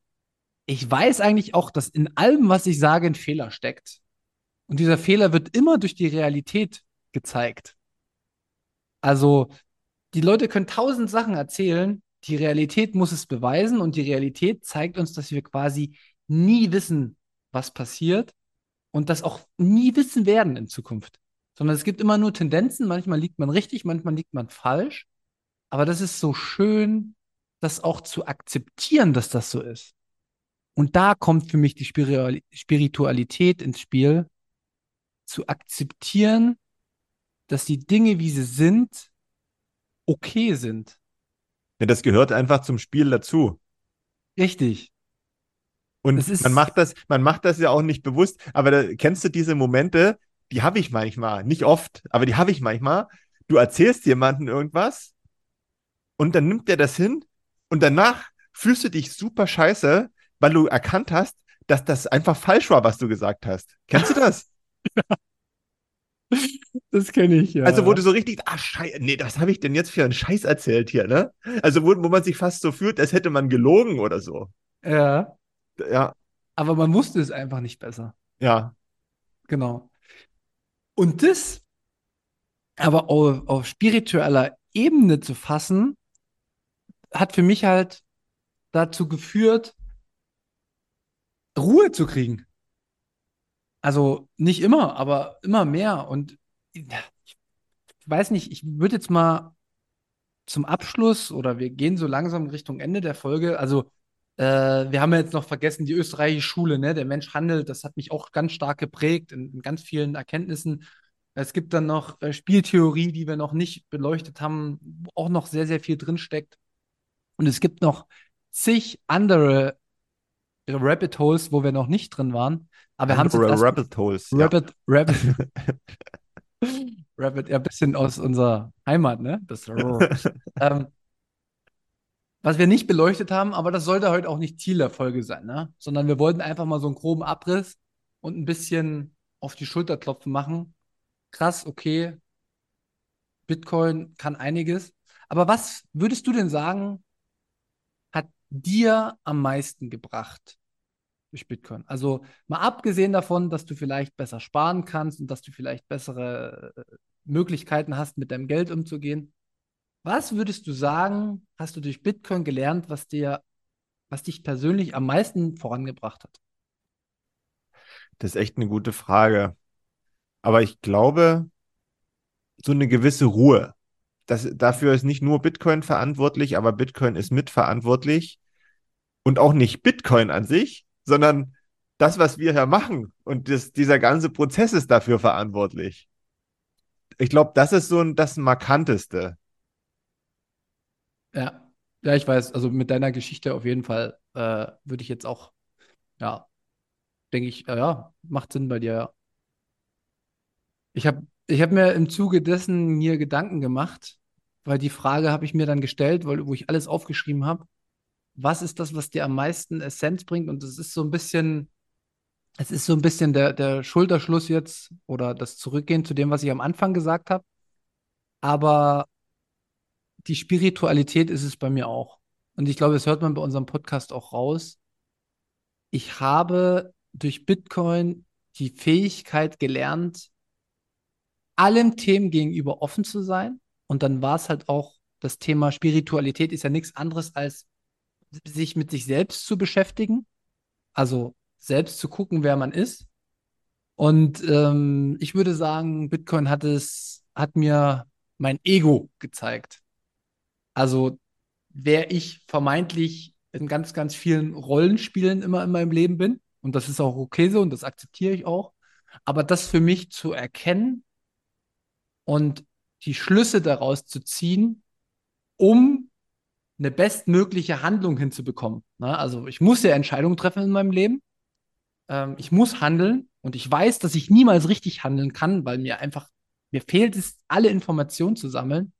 ich weiß eigentlich auch, dass in allem, was ich sage, ein Fehler steckt. Und dieser Fehler wird immer durch die Realität gezeigt. Also, die Leute können tausend Sachen erzählen, die Realität muss es beweisen und die Realität zeigt uns, dass wir quasi nie wissen, was passiert und das auch nie wissen werden in Zukunft. Sondern es gibt immer nur Tendenzen, manchmal liegt man richtig, manchmal liegt man falsch. Aber das ist so schön, das auch zu akzeptieren, dass das so ist. Und da kommt für mich die Spiritualität ins Spiel, zu akzeptieren, dass die Dinge, wie sie sind, okay sind. Ja, das gehört einfach zum Spiel dazu. Richtig. Und man macht das, man macht das ja auch nicht bewusst, aber da, kennst du diese Momente, die habe ich manchmal, nicht oft, aber die habe ich manchmal. Du erzählst jemandem irgendwas und dann nimmt der das hin und danach fühlst du dich super scheiße, weil du erkannt hast, dass das einfach falsch war, was du gesagt hast. Kennst du das? ja. Das kenne ich, ja. Also, wo du so richtig, ah, Scheiße, nee, was habe ich denn jetzt für einen Scheiß erzählt hier, ne? Also, wo, wo man sich fast so fühlt, als hätte man gelogen oder so. Ja. Ja. Aber man wusste es einfach nicht besser. Ja. Genau. Und das aber auf, auf spiritueller Ebene zu fassen, hat für mich halt dazu geführt, Ruhe zu kriegen. Also nicht immer, aber immer mehr. Und ich weiß nicht, ich würde jetzt mal zum Abschluss oder wir gehen so langsam Richtung Ende der Folge. Also äh, wir haben ja jetzt noch vergessen, die österreichische Schule, ne? Der Mensch handelt, das hat mich auch ganz stark geprägt in, in ganz vielen Erkenntnissen. Es gibt dann noch äh, Spieltheorie, die wir noch nicht beleuchtet haben, wo auch noch sehr, sehr viel drinsteckt. Und es gibt noch zig andere Rabbit Holes, wo wir noch nicht drin waren. Aber wir haben Rabbit Holes. Rabbit, ja. Rabbit. Rabbit, ja, ein bisschen aus unserer Heimat, ne? Das, ähm, was wir nicht beleuchtet haben, aber das sollte heute auch nicht Ziel der Folge sein, ne? Sondern wir wollten einfach mal so einen groben Abriss und ein bisschen auf die Schulter klopfen machen. Krass, okay. Bitcoin kann einiges. Aber was würdest du denn sagen, hat dir am meisten gebracht durch Bitcoin? Also mal abgesehen davon, dass du vielleicht besser sparen kannst und dass du vielleicht bessere äh, Möglichkeiten hast, mit deinem Geld umzugehen. Was würdest du sagen, hast du durch Bitcoin gelernt, was dir, was dich persönlich am meisten vorangebracht hat? Das ist echt eine gute Frage. Aber ich glaube, so eine gewisse Ruhe. Das, dafür ist nicht nur Bitcoin verantwortlich, aber Bitcoin ist mitverantwortlich. Und auch nicht Bitcoin an sich, sondern das, was wir hier machen. Und das, dieser ganze Prozess ist dafür verantwortlich. Ich glaube, das ist so ein, das Markanteste. Ja, ja, ich weiß. Also mit deiner Geschichte auf jeden Fall äh, würde ich jetzt auch, ja, denke ich, ja, macht Sinn bei dir, ja. Ich habe ich hab mir im Zuge dessen mir Gedanken gemacht, weil die Frage habe ich mir dann gestellt, weil, wo ich alles aufgeschrieben habe. Was ist das, was dir am meisten Essenz bringt? Und das ist so ein bisschen, es ist so ein bisschen der, der Schulterschluss jetzt oder das Zurückgehen zu dem, was ich am Anfang gesagt habe. Aber die Spiritualität ist es bei mir auch. Und ich glaube, das hört man bei unserem Podcast auch raus. Ich habe durch Bitcoin die Fähigkeit gelernt, allen Themen gegenüber offen zu sein. Und dann war es halt auch, das Thema Spiritualität ist ja nichts anderes als sich mit sich selbst zu beschäftigen. Also selbst zu gucken, wer man ist. Und ähm, ich würde sagen, Bitcoin hat es, hat mir mein Ego gezeigt. Also wer ich vermeintlich in ganz, ganz vielen Rollenspielen immer in meinem Leben bin. Und das ist auch okay so und das akzeptiere ich auch. Aber das für mich zu erkennen und die Schlüsse daraus zu ziehen um eine bestmögliche Handlung hinzubekommen. Ne? Also ich muss ja Entscheidungen treffen in meinem Leben. Ähm, ich muss handeln und ich weiß, dass ich niemals richtig handeln kann, weil mir einfach, mir fehlt es, alle Informationen zu sammeln.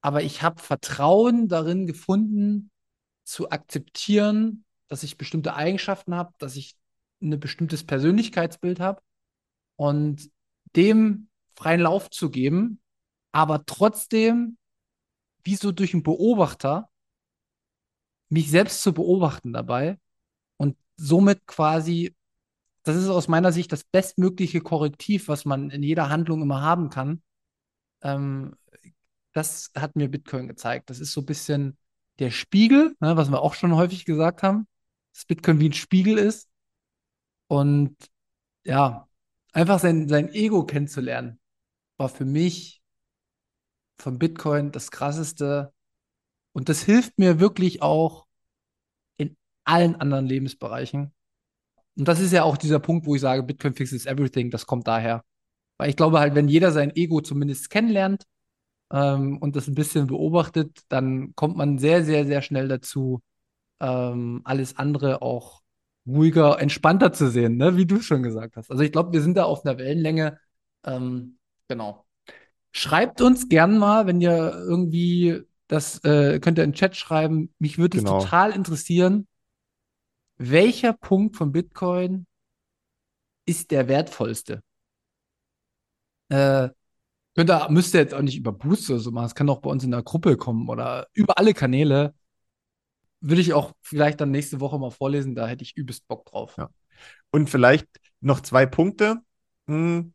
Aber ich habe Vertrauen darin gefunden, zu akzeptieren, dass ich bestimmte Eigenschaften habe, dass ich ein bestimmtes Persönlichkeitsbild habe und dem freien Lauf zu geben, aber trotzdem wie so durch einen Beobachter mich selbst zu beobachten dabei und somit quasi, das ist aus meiner Sicht das bestmögliche Korrektiv, was man in jeder Handlung immer haben kann. Ähm, das hat mir Bitcoin gezeigt. Das ist so ein bisschen der Spiegel, ne, was wir auch schon häufig gesagt haben, dass Bitcoin wie ein Spiegel ist. Und ja, einfach sein, sein Ego kennenzulernen, war für mich von Bitcoin das krasseste. Und das hilft mir wirklich auch in allen anderen Lebensbereichen. Und das ist ja auch dieser Punkt, wo ich sage, Bitcoin fixes everything, das kommt daher. Weil ich glaube halt, wenn jeder sein Ego zumindest kennenlernt ähm, und das ein bisschen beobachtet, dann kommt man sehr, sehr, sehr schnell dazu, ähm, alles andere auch ruhiger, entspannter zu sehen, ne? wie du schon gesagt hast. Also ich glaube, wir sind da auf einer Wellenlänge. Ähm, genau. Schreibt uns gern mal, wenn ihr irgendwie das äh, könnt ihr in den Chat schreiben. Mich würde es Genau. total interessieren, welcher Punkt von Bitcoin ist der wertvollste? Äh, könnt ihr, müsst ihr jetzt auch nicht über Boost oder so machen. Es kann auch bei uns in der Gruppe kommen oder über alle Kanäle. Würde ich auch vielleicht dann nächste Woche mal vorlesen. Da hätte ich übelst Bock drauf. Ja. Und vielleicht noch zwei Punkte. Hm.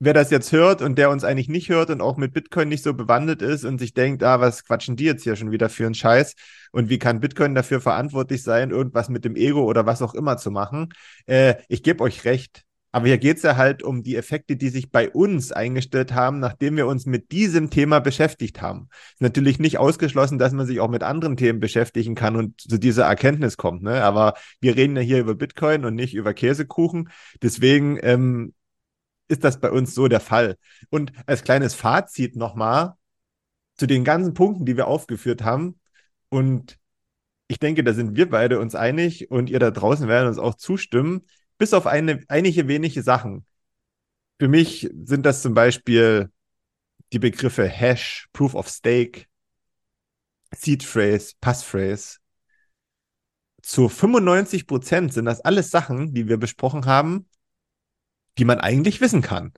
Wer das jetzt hört und der uns eigentlich nicht hört und auch mit Bitcoin nicht so bewandert ist und sich denkt, ah, was quatschen die jetzt hier schon wieder für einen Scheiß und wie kann Bitcoin dafür verantwortlich sein, irgendwas mit dem Ego oder was auch immer zu machen? Äh, ich gebe euch recht. Aber hier geht es ja halt um die Effekte, die sich bei uns eingestellt haben, nachdem wir uns mit diesem Thema beschäftigt haben. Ist natürlich nicht ausgeschlossen, dass man sich auch mit anderen Themen beschäftigen kann und zu dieser Erkenntnis kommt. Ne? Aber wir reden ja hier über Bitcoin und nicht über Käsekuchen. Deswegen ähm, ist das bei uns so der Fall. Und als kleines Fazit nochmal zu den ganzen Punkten, die wir aufgeführt haben. Und ich denke, da sind wir beide uns einig und ihr da draußen werden uns auch zustimmen, bis auf eine, einige wenige Sachen. Für mich sind das zum Beispiel die Begriffe Hash, Proof of Stake, Seed Phrase, Passphrase. Zu 95 Prozent sind das alles Sachen, die wir besprochen haben, die man eigentlich wissen kann.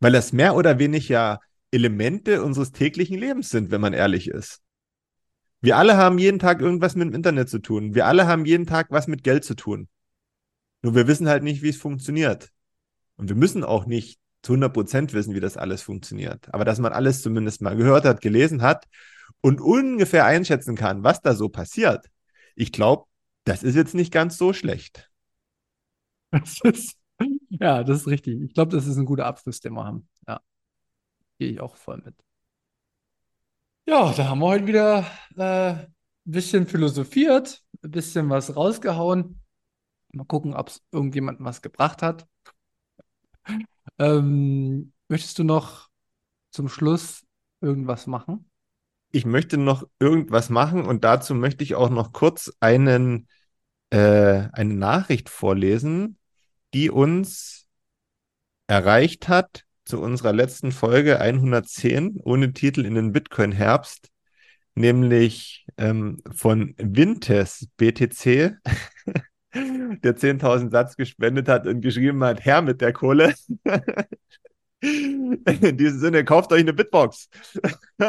Weil das mehr oder weniger Elemente unseres täglichen Lebens sind, wenn man ehrlich ist. Wir alle haben jeden Tag irgendwas mit dem Internet zu tun. Wir alle haben jeden Tag was mit Geld zu tun. Nur wir wissen halt nicht, wie es funktioniert. Und wir müssen auch nicht zu 100 Prozent wissen, wie das alles funktioniert. Aber dass man alles zumindest mal gehört hat, gelesen hat und ungefähr einschätzen kann, was da so passiert. Ich glaube, das ist jetzt nicht ganz so schlecht. Das ist, ja, das ist richtig. Ich glaube, das ist ein guter Abschluss, den wir haben. Ja, gehe ich auch voll mit. Ja, da haben wir heute wieder äh, ein bisschen philosophiert, ein bisschen was rausgehauen. Mal gucken, ob es irgendjemandem was gebracht hat. Ähm, möchtest du noch zum Schluss irgendwas machen? Ich möchte noch irgendwas machen und dazu möchte ich auch noch kurz einen, äh, eine Nachricht vorlesen, die uns erreicht hat zu unserer letzten Folge 110 ohne Titel in den Bitcoin-Herbst, nämlich ähm, von Vintes BTC, der 10.000 Satz gespendet hat und geschrieben hat, Herr mit der Kohle. In diesem Sinne, kauft euch eine Bitbox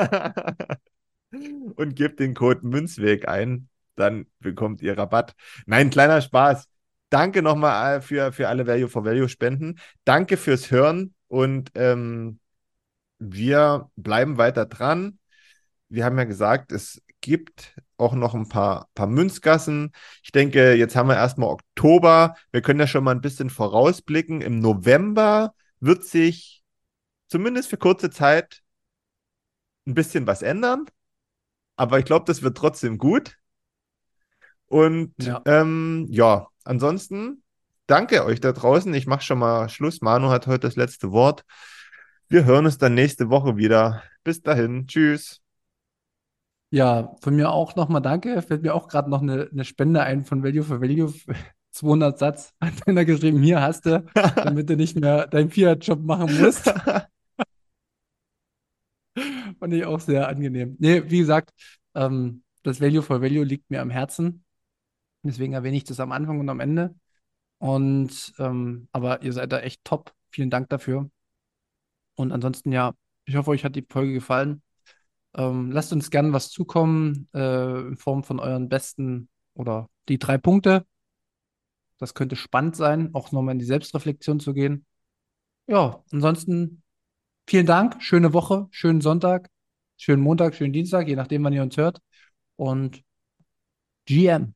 und gebt den Code Münzweg ein, dann bekommt ihr Rabatt. Nein, kleiner Spaß. Danke nochmal für, für alle Value for Value Spenden. Danke fürs Hören und ähm, wir bleiben weiter dran. Wir haben ja gesagt, es gibt auch noch ein paar, paar Münzgassen. Ich denke, jetzt haben wir erstmal Oktober. Wir können ja schon mal ein bisschen vorausblicken. Im November wird sich zumindest für kurze Zeit ein bisschen was ändern. Aber ich glaube, das wird trotzdem gut. Und Ja. ähm, ja, ansonsten danke euch da draußen. Ich mache schon mal Schluss. Manu hat heute das letzte Wort. Wir hören uns dann nächste Woche wieder. Bis dahin. Tschüss. Ja, von mir auch nochmal danke. Fällt mir auch gerade noch eine, eine Spende ein von Value for Value. 200 Satz hat einer geschrieben, hier hast du, damit du nicht mehr deinen Fiat-Job machen musst. Fand ich auch sehr angenehm. Nee, wie gesagt, ähm, das Value for Value liegt mir am Herzen. Deswegen erwähne ich das am Anfang und am Ende. Und ähm, aber ihr seid da echt top. Vielen Dank dafür. Und ansonsten, ja, ich hoffe, euch hat die Folge gefallen. Ähm, lasst uns gerne was zukommen äh, in Form von euren besten oder die drei Punkte. Das könnte spannend sein, auch nochmal in die Selbstreflexion zu gehen. Ja, ansonsten vielen Dank, schöne Woche, schönen Sonntag, schönen Montag, schönen Dienstag, je nachdem, wann ihr uns hört. Und GM,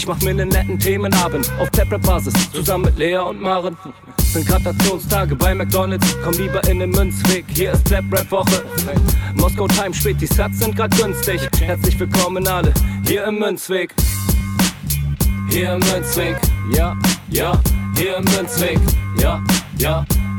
Ich mach mir nen netten Themenabend auf Taprap-Basis, zusammen mit Lea und Maren. Sind Gratationstage bei McDonalds, komm lieber in den Münzweg, hier ist Flap Rap Woche. Moskau Time spät, die Sats sind grad günstig. Herzlich willkommen alle, hier im Münzweg. Hier im Münzweg, ja, ja, hier im Münzweg, ja, ja,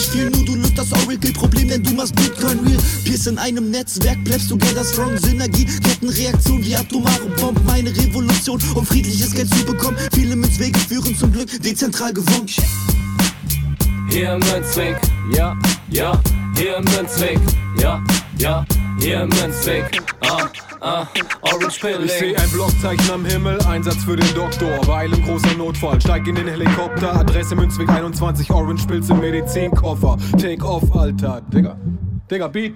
viel, nur du löst das Oracle-Problem, denn du machst Bitcoin real. Peers in einem Netzwerk, bleibst together strong, Synergie, Kettenreaktion wie atomare Bomben, meine Revolution, um friedliches Geld zu bekommen. Viele Münzwege führen zum Glück dezentral gewonnen. Hier im Münzweg, ja, ja, hier im Münzweg, ja, ja, hier im Münzweg, ah, ah, Orange Ich Pilling. seh ein Blockzeichen am Himmel, Einsatz für den Doktor. Weil im großer Notfall, steig in den Helikopter. Adresse Münzweg 21, Orange Pilz im Medizinkoffer. Take off, Alter. Digga, Digga, Beat.